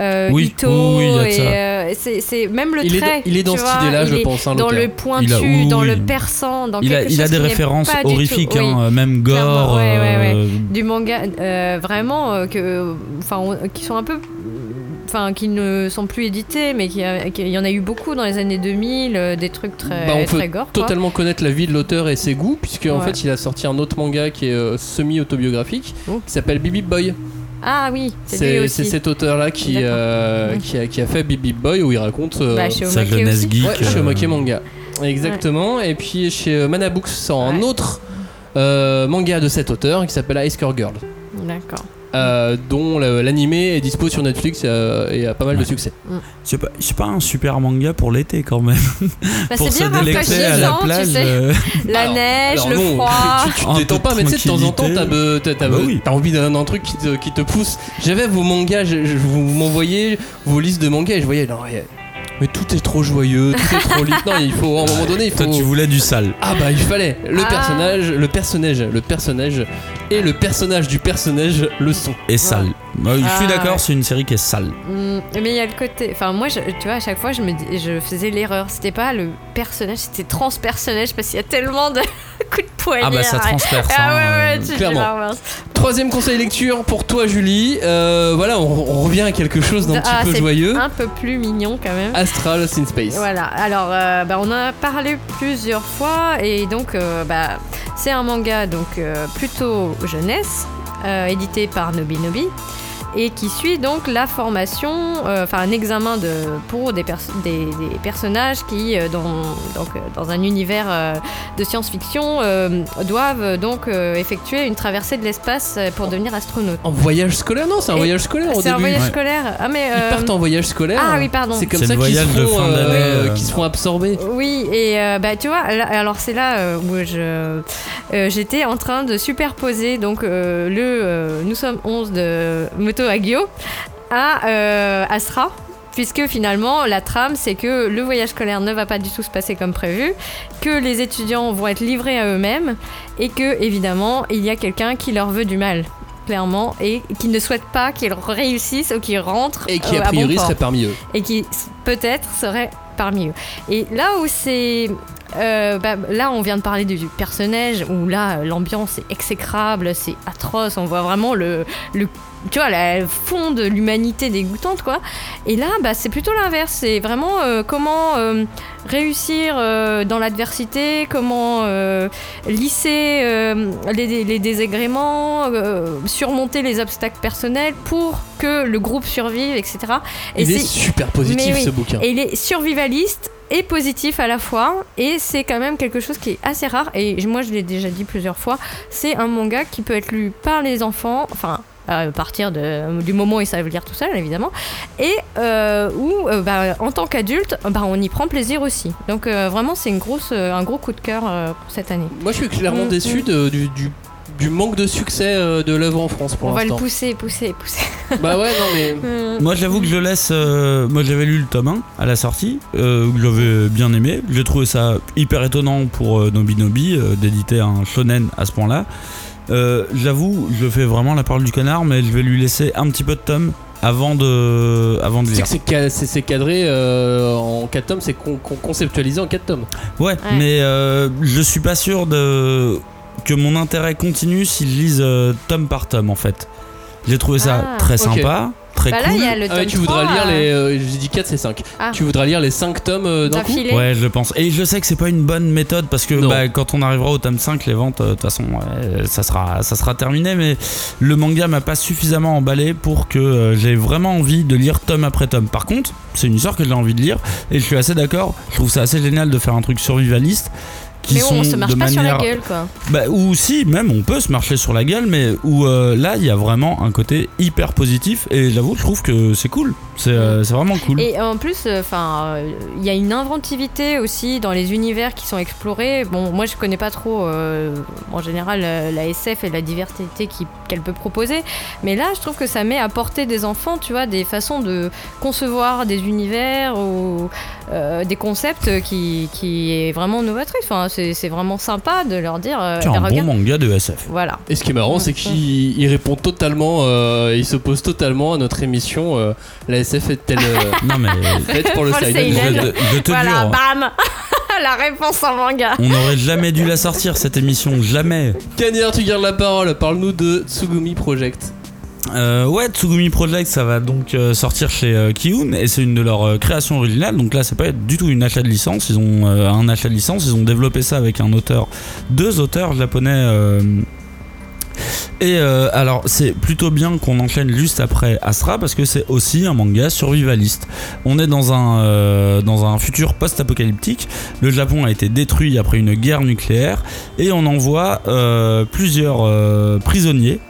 Euh, Oui, Ito a euh, c'est même le Il est trait. dans- il est dans cette idée-là, je est pense, hein, dans l'auteur. le pointu, Il a- oui, dans oui. le perçant, dans il a, quelque il a chose des qui n'est références pas du tout- horrifiques, oui. hein, même gore. ouais, ouais, ouais. euh, du manga euh, vraiment euh, que enfin on- qui sont un peu enfin qui ne sont plus édités mais qui, il y en a eu beaucoup dans les années 2000 euh, des trucs très Bah, on peut gore totalement connaître la vie de l'auteur et ses goûts, puisque en Ouais. fait il a sorti un autre manga qui est euh, semi-autobiographique, Oh. qui s'appelle Bibi Boy. ah oui c'est cet auteur-là qui, euh, qui, a, qui a fait Bibi Boy où il raconte euh, bah, sa jeunesse geek. ouais, chez Omake Manga. Exactement. Et puis chez Manabooks sort un autre euh, manga de cet auteur qui s'appelle Ice Core Girl. d'accord euh, dont l'animé est dispo sur Netflix euh, et a pas mal de succès. C'est pas, c'est pas un super manga pour l'été quand même. Bah, pour c'est se bien délecter à la tu plage. sais. euh, La Alors- neige, alors le non, froid. Tu, tu pas, mais tu sais, de temps en temps, t'as tranquillité. be- t'as- t'as- Bah oui. t'as envie d'un d'un truc qui te, qui te pousse. J'avais vos mangas, je, je- vous m'envoyez vos listes de mangas et je voyais, non, mais- mais tout est trop joyeux, tout est trop lit. Non, il faut, à un moment donné, il faut. Toi, tu voulais du sale. Ah bah il fallait le Ah. personnage, le personnage, le personnage et le personnage du personnage le sont. Et sale. Je suis Ah, d'accord, ouais. c'est une série qui est sale. Mm, Mais il y a le côté. Enfin, moi, je- tu vois, à chaque fois, je, me, dis- je faisais l'erreur. C'était pas le personnage, c'était transpersonnage parce qu'il y a tellement de coups de poignet. Ah bah ça transperce. Ah hein, ouais, ouais, euh, tu clairement. Troisième conseil lecture pour toi Julie. Euh, voilà, on, on revient à quelque chose d'un Ah, petit peu c'est joyeux. Un peu plus mignon quand même. Astral in Space. Voilà, alors euh, bah, on en a parlé plusieurs fois et donc euh, bah, c'est un manga donc euh, plutôt jeunesse, euh, édité par Nobi Nobi et qui suit donc la formation, euh, enfin un examen de, pour des, pers- des, des personnages qui euh, dans, donc, euh, dans un univers euh, de science-fiction euh, doivent donc euh, effectuer une traversée de l'espace pour devenir astronaute. En voyage scolaire Non, c'est un Et- voyage scolaire au C'est un début. voyage Ouais. scolaire. Ah mais Ils partent en voyage scolaire. Ah oui, pardon. C'est comme ça qu'ils se voyage de font, fin euh, d'année, euh. qu'ils se font absorber. Oui, et euh, bah tu vois, là- alors c'est là où je euh, j'étais en train de superposer donc euh, le euh, nous sommes 11 de Moto Hagio à euh, Astra. Puisque finalement, la trame, c'est que le voyage scolaire ne va pas du tout se passer comme prévu, que les étudiants vont être livrés à eux-mêmes, et que, évidemment, il y a quelqu'un qui leur veut du mal, clairement, et qui ne souhaite pas qu'ils réussissent ou qu'ils rentrent Et qui euh, a bon priori serait parmi eux. et qui peut-être serait parmi eux. Et là où c'est... euh, bah, là, on vient de parler du du personnage, où là, l'ambiance est exécrable, c'est atroce, on voit vraiment le, le tu vois, le fond de l'humanité dégoûtante, quoi. Et là, bah, c'est plutôt l'inverse. C'est vraiment euh, comment euh, réussir euh, dans l'adversité, comment lisser les, les désagréments, surmonter les obstacles personnels pour que le groupe survive, etc. Et Il est super positif oui. ce bouquin. et il est survivaliste et positif à la fois. Et c'est quand même quelque chose qui est assez rare. Et moi, je l'ai déjà dit plusieurs fois. C'est un manga qui peut être lu par les enfants. Enfin. À partir de, du moment où ils savent lire tout seul, évidemment, et euh, où, euh, bah, en tant qu'adulte, bah, on y prend plaisir aussi. Donc euh, vraiment, c'est une grosse, un gros coup de cœur euh, pour cette année. Moi, je suis clairement Mm, déçu mm. de- du, du- du manque de succès de l'œuvre en France pour on va le l'instant. pousser, pousser, pousser. Bah ouais, non mais. Hum. Moi j'avoue que je laisse. euh, moi j'avais lu le tome 1 à la sortie, euh, que j'avais bien aimé. J'ai trouvé ça hyper étonnant pour euh, Nobi Nobi euh, d'éditer un shonen à ce point-là. Euh, J'avoue, je fais vraiment la parole du canard, mais je vais lui laisser un petit peu de tome avant de, avant de C'est lire. que c'est ca- c'est c'est cadré euh, en 4 tomes, c'est con- con- conceptualisé en 4 tomes. Ouais, mais euh, je suis pas sûr de que mon intérêt continue s'il lise euh, tome par tome en fait. J'ai trouvé ça Ah, très sympa, très Bah là, cool. y a le Ah tu voudras 3, lire les. euh, J'ai dit 4, c'est 5. Ah. Tu voudras lire les 5 tomes euh, d'un coup. Ouais, je le pense. Et je sais que c'est pas une bonne méthode parce que bah, quand on arrivera au tome 5, les ventes, euh, de toute façon, ouais, ça, sera, ça sera terminé. Mais le manga m'a pas suffisamment emballé pour que euh, j'ai vraiment envie de lire tome après tome. Par contre, c'est une histoire que j'ai envie de lire et je suis assez d'accord. Je trouve ça assez génial de faire un truc survivaliste. Qui Mais sont on se marche de pas sur la gueule, quoi. bah, ou si, même on peut se marcher sur la gueule, mais où euh, là il y a vraiment un côté hyper positif et j'avoue, je trouve que c'est cool. C'est euh, vraiment cool. Et en plus, enfin, il y a une inventivité aussi dans les univers qui sont explorés. Bon, moi je connais pas trop euh, en général euh, la SF et la diversité qu'elle peut proposer, mais là je trouve que ça met à portée des enfants, tu vois, des façons de concevoir des univers ou euh, des concepts qui, qui est vraiment novatrice. Enfin, c'est c'est vraiment sympa de leur dire. euh, C'est un bon manga de SF. Voilà. Et ce qui est marrant, c'est qu'il il répond totalement, euh, il s'oppose totalement à notre émission. euh, la SF est-elle euh, Non mais faite pour le je, je te Voilà, jure, bam La réponse en manga. on n'aurait jamais dû la sortir cette émission, jamais. Cagnard, tu gardes la parole. Parle-nous de Tsugumi Project. Euh, ouais, Tsugumi Project, ça va donc euh, sortir chez euh, et c'est une de leurs euh, créations originales. Donc là, c'est pas du tout une achat de licence. Ils ont un achat de licence. Ils ont développé ça avec un auteur, deux auteurs japonais. et alors, c'est plutôt bien qu'on enchaîne juste après Astra parce que c'est aussi un manga survivaliste. On est dans un, dans un futur post-apocalyptique. Le Japon a été détruit après une guerre nucléaire et on envoie plusieurs prisonniers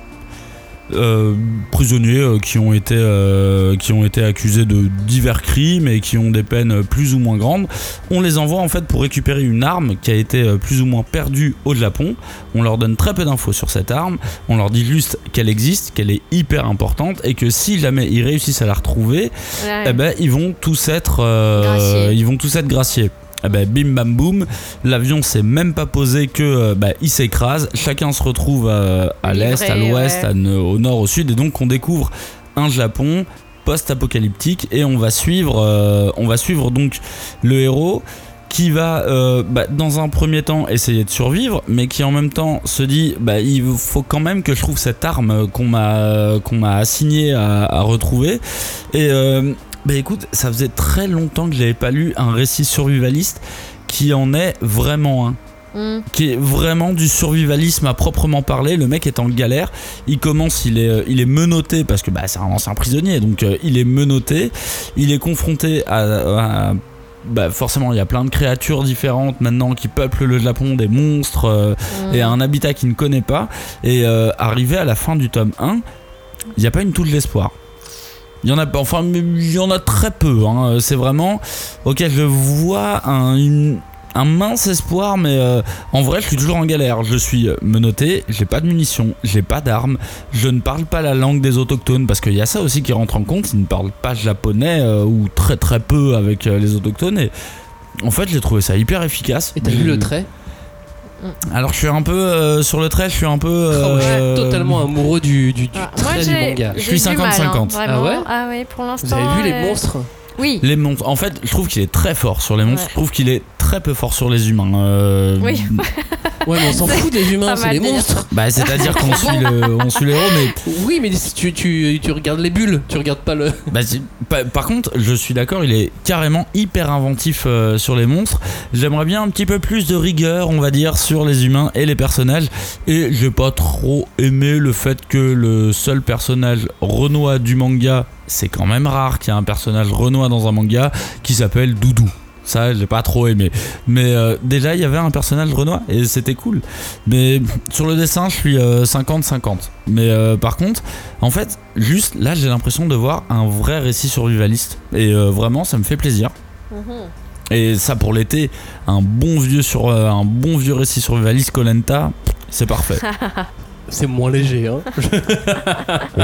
euh, prisonniers euh, qui ont été euh, qui ont été accusés de divers crimes et qui ont des peines plus ou moins grandes. On les envoie en fait pour récupérer une arme qui a été plus ou moins perdue au Japon. On leur donne très peu d'infos sur cette arme. On leur dit juste qu'elle existe, qu'elle est hyper importante et que si jamais ils réussissent à la retrouver, Ouais. eh ben ils vont tous être ils vont tous être graciés. Eh ben, bim bam boum, l'avion s'est même pas posé que euh, bah, il s'écrase, chacun se retrouve euh, à l'est, à l'ouest, ouais. au nord, au sud, et donc on découvre un Japon post-apocalyptique et on va suivre, euh, on va suivre donc le héros qui va euh, bah, dans un premier temps essayer de survivre, mais qui en même temps se dit bah, il faut quand même que je trouve cette arme qu'on m'a qu'on m'a assignée à, à retrouver. Et bah écoute, ça faisait très longtemps que j'avais pas lu un récit survivaliste qui en est vraiment un Mm. qui est vraiment du survivalisme à proprement parler. Le mec est en galère. Il commence, il est, euh, il est menotté parce que bah, c'est un ancien prisonnier, donc euh, il est menotté. Il est confronté à. à- bah, forcément, il y a plein de créatures différentes maintenant qui peuplent le Japon, des monstres euh, et un habitat qu'il ne connaît pas. Et euh, arrivé à la fin du tome 1, il n'y a pas une touche d'espoir. Il y en a enfin, il y en a très peu. hein. C'est vraiment, ok, je vois un, une- un mince espoir, mais euh, en vrai, je suis toujours en galère. Je suis menotté, j'ai pas de munitions, j'ai pas d'armes, je ne parle pas la langue des autochtones parce qu'il y a ça aussi qui rentre en compte. Ils ne parlent pas japonais euh, ou très très peu avec euh, les autochtones. Et en fait, j'ai trouvé ça hyper efficace. Et t'as vu le trait? Alors, je suis un peu euh, sur le trait, je suis un peu. Oh, je suis euh, totalement amoureux du, du, du Ah, Moi, trait du manga. Je suis du mal, hein, 50-50. vraiment. Ah ouais Ah ouais, pour l'instant. Vous avez vu les euh, monstres Oui. Les monstres. En fait, je trouve qu'il est très fort sur les monstres. Ouais. Je trouve qu'il est très peu fort sur les humains. Euh, Oui. Ouais, mais on s'en fout des humains, c'est les monstres. Bah, c'est-à-dire qu'on suit le, on suit mais Oui, mais si tu, tu, tu regardes les bulles, tu regardes pas le. Bah, par contre, je suis d'accord, il est carrément hyper inventif euh, sur les monstres. J'aimerais bien un petit peu plus de rigueur, on va dire, sur les humains et les personnages. Et j'ai pas trop aimé le fait que le seul personnage Renoir du manga, c'est quand même rare qu'il y ait un personnage Renoir dans un manga qui s'appelle Doudou. Ça, j'ai pas trop aimé. Mais euh, déjà, il y avait un personnage Renoir et c'était cool. Mais sur le dessin, je suis euh, 50-50. Mais euh, par contre, en fait, juste là, j'ai l'impression de voir un vrai récit survivaliste. Et euh, vraiment, ça me fait plaisir. Et ça, pour l'été, un bon vieux sur euh, un bon vieux récit survivaliste Colenta, c'est parfait. C'est moins léger, hein.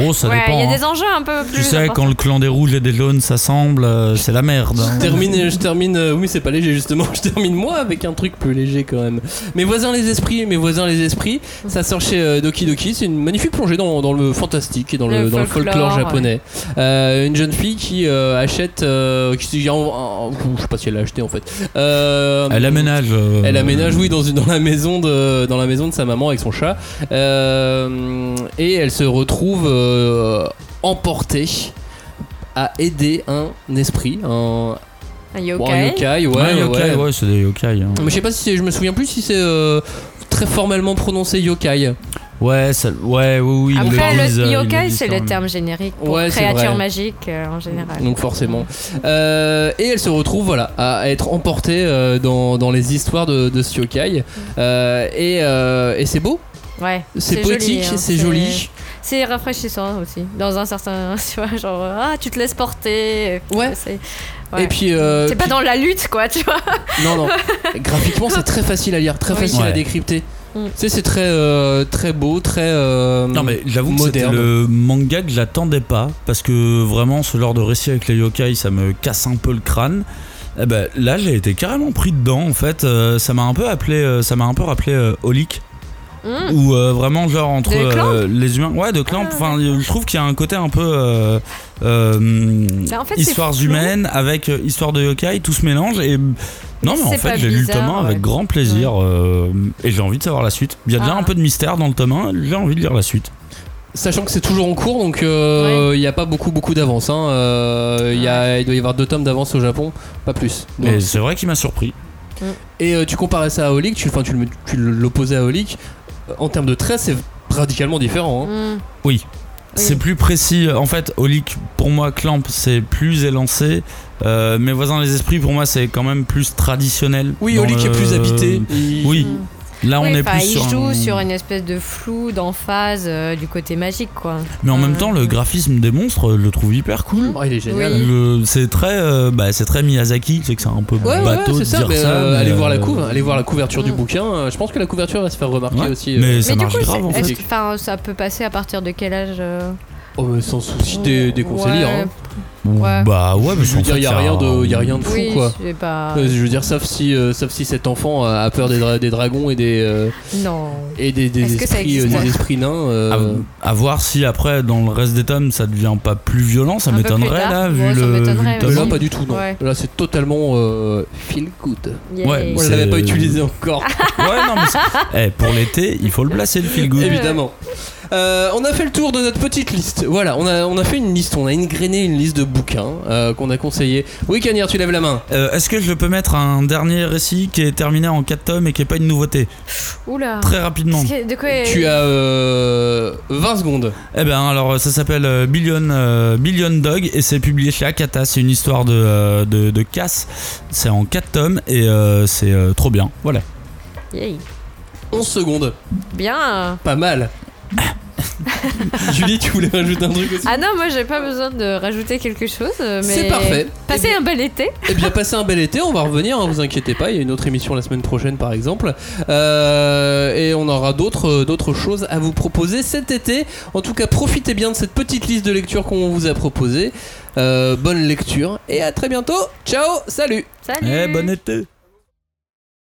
Oh, ça ouais, il dépend. y a hein. des enjeux un peu plus. Tu sais, importants. quand le clan des rouges et des jaunes s'assemble, euh, c'est la merde. hein. Je termine, je termine. euh, oui, c'est pas léger justement. Je termine moi avec un truc plus léger quand même. Mes voisins les esprits, mes voisins les esprits. Ça sort chez euh, Doki Doki. C'est une magnifique plongée dans, dans le fantastique et dans le, Le dans le folklore japonais. Euh, une jeune fille qui euh, achète, euh, qui, en- en- je sais pas si elle l'a acheté en fait. Euh, Elle aménage. euh, Elle aménage, oui, dans, la maison de, dans la maison de sa maman avec son chat. Euh, et elle se retrouve euh, emportée à aider un esprit, un, Un bon, yokai. un yokai, ouais, Ouais, yokai, ouais. ouais, c'est des yokai. hein. Mais je sais pas si c'est- je me souviens plus si c'est euh, très formellement prononcé yokai. Ouais, ça- ouais, oui, oui. Après, le disent, le euh, ils yokai, c'est le terme générique pour Ouais, créature magique euh, en général. Donc forcément. Euh, et elle se retrouve voilà à être emportée euh, dans, dans les histoires de, de ce yokai. Euh, et c'est beau, Ouais. c'est joli, poétique, hein, c'est joli. C'est rafraîchissant aussi. Dans un certain. Tu vois, genre, ah, tu te laisses porter. Ouais. C'est Et puis, euh, c'est pas puis- dans la lutte, quoi, tu vois. Non, non. Graphiquement, c'est très facile à lire, très Oui. facile à Ouais. décrypter. Mm. Tu sais, c'est très, euh, très beau, très. euh, Non mais j'avoue que c'était le manga que j'attendais pas parce que vraiment ce genre de récit avec les yokai ça me casse un peu le crâne. Eh ben, là j'ai été carrément pris dedans en fait. Euh, ça m'a un peu appelé, euh, ça m'a un peu rappelé euh, Holic Mm. ou euh, vraiment genre entre euh, les humains. Ouais de Clamp. Ah, Enfin je trouve qu'il y a un côté un peu euh, euh, Mais en fait, histoires humaines avec histoire de yokai tout se mélange et non mais en fait j'ai lu le tome bizarre, 1 avec ouais. grand plaisir euh, et j'ai envie de savoir la suite. Il y a déjà Ah. un peu de mystère dans le tome 1, j'ai envie de lire la suite. Sachant que c'est toujours en cours, donc euh, il n'y a pas beaucoup, beaucoup d'avance. hein. Euh, il y a- il doit y avoir deux tomes d'avance au Japon, pas plus. Mais c'est vrai qu'il m'a surpris. et euh, tu comparais ça à Holic, tu, enfin, tu, tu l'opposais à Holic. En termes de traits, c'est radicalement différent. hein. Mm. Oui. C'est plus précis. En fait, Holic, pour moi, Clamp, c'est plus élancé. Euh, mes voisins les esprits, pour moi, c'est quand même plus traditionnel. Oui, le- est plus habité. Oui. Là, on est plus il sur. joue un- sur une espèce de flou, d'emphase, euh, du côté magique, quoi. Mais en même Euh, temps, le graphisme des monstres, je le trouve hyper cool. Oh, il est génial. Oui. C'est très, euh, bah, c'est très Miyazaki. C'est que c'est un peu Ouais, bateau ouais, de ça. dire mais, ça. euh, mais, allez voir la euh, couve, allez voir la couverture du Mm. bouquin. Euh, Je pense que la couverture va se faire remarquer Ouais, aussi. euh. mais ça Mais du coup, grave en fait. ça peut passer à partir de quel âge euh Oh, mais sans souci des, des conseils. Ouais. hein. Ouais. Bah ouais, mais Je veux dire, il y a rien de, y a rien de fou Oui, quoi. pas. Euh, Je veux dire, sauf si, euh, sauf si cet enfant a peur des, dra- des dragons et des, euh, Non. et des, des esprits, euh, des esprits nains. euh, À, à voir si après dans le reste des tomes ça devient pas plus violent, ça m'étonnerait là, vu Ouais, le, vu m'étonnerait, le tome là, pas du tout, non. Ouais. Là, c'est totalement euh, feel good. Yay. Ouais, je C'est- l'avais pas utilisé encore, Ouais, non, mais c'est- eh, pour l'été, il faut le placer le feel good. évidemment. Euh, on a fait le tour de notre petite liste. Voilà, on a, on a fait une liste, on a ingréné une liste de bouquins euh, qu'on a conseillés. Oui, Cagnard, tu lèves la main. Euh, Est-ce que je peux mettre un dernier récit qui est terminé en 4 tomes et qui est pas une nouveauté Oula. Très rapidement. Que- De quoi Tu as euh, 20 secondes. Eh ben alors ça s'appelle euh, Billion, euh, Billion Dog et c'est publié chez Akata, c'est une histoire de, euh, de, de casse, c'est en 4 tomes et euh, c'est euh, trop bien, voilà. Yay. 11 secondes. Bien. Pas mal. Julie, tu voulais rajouter un truc aussi Ah non, moi j'ai pas besoin de rajouter quelque chose. euh, Mais C'est parfait. Passez Eh bien- un bel été. Eh bien, passez un bel été, on va revenir, hein, vous inquiétez pas, il y a une autre émission la semaine prochaine par exemple. Euh, et on aura d'autres d'autres choses à vous proposer cet été. En tout cas, profitez bien de cette petite liste de lecture qu'on vous a proposée. Euh, bonne lecture et à très bientôt. Ciao, salut Salut. Eh bon été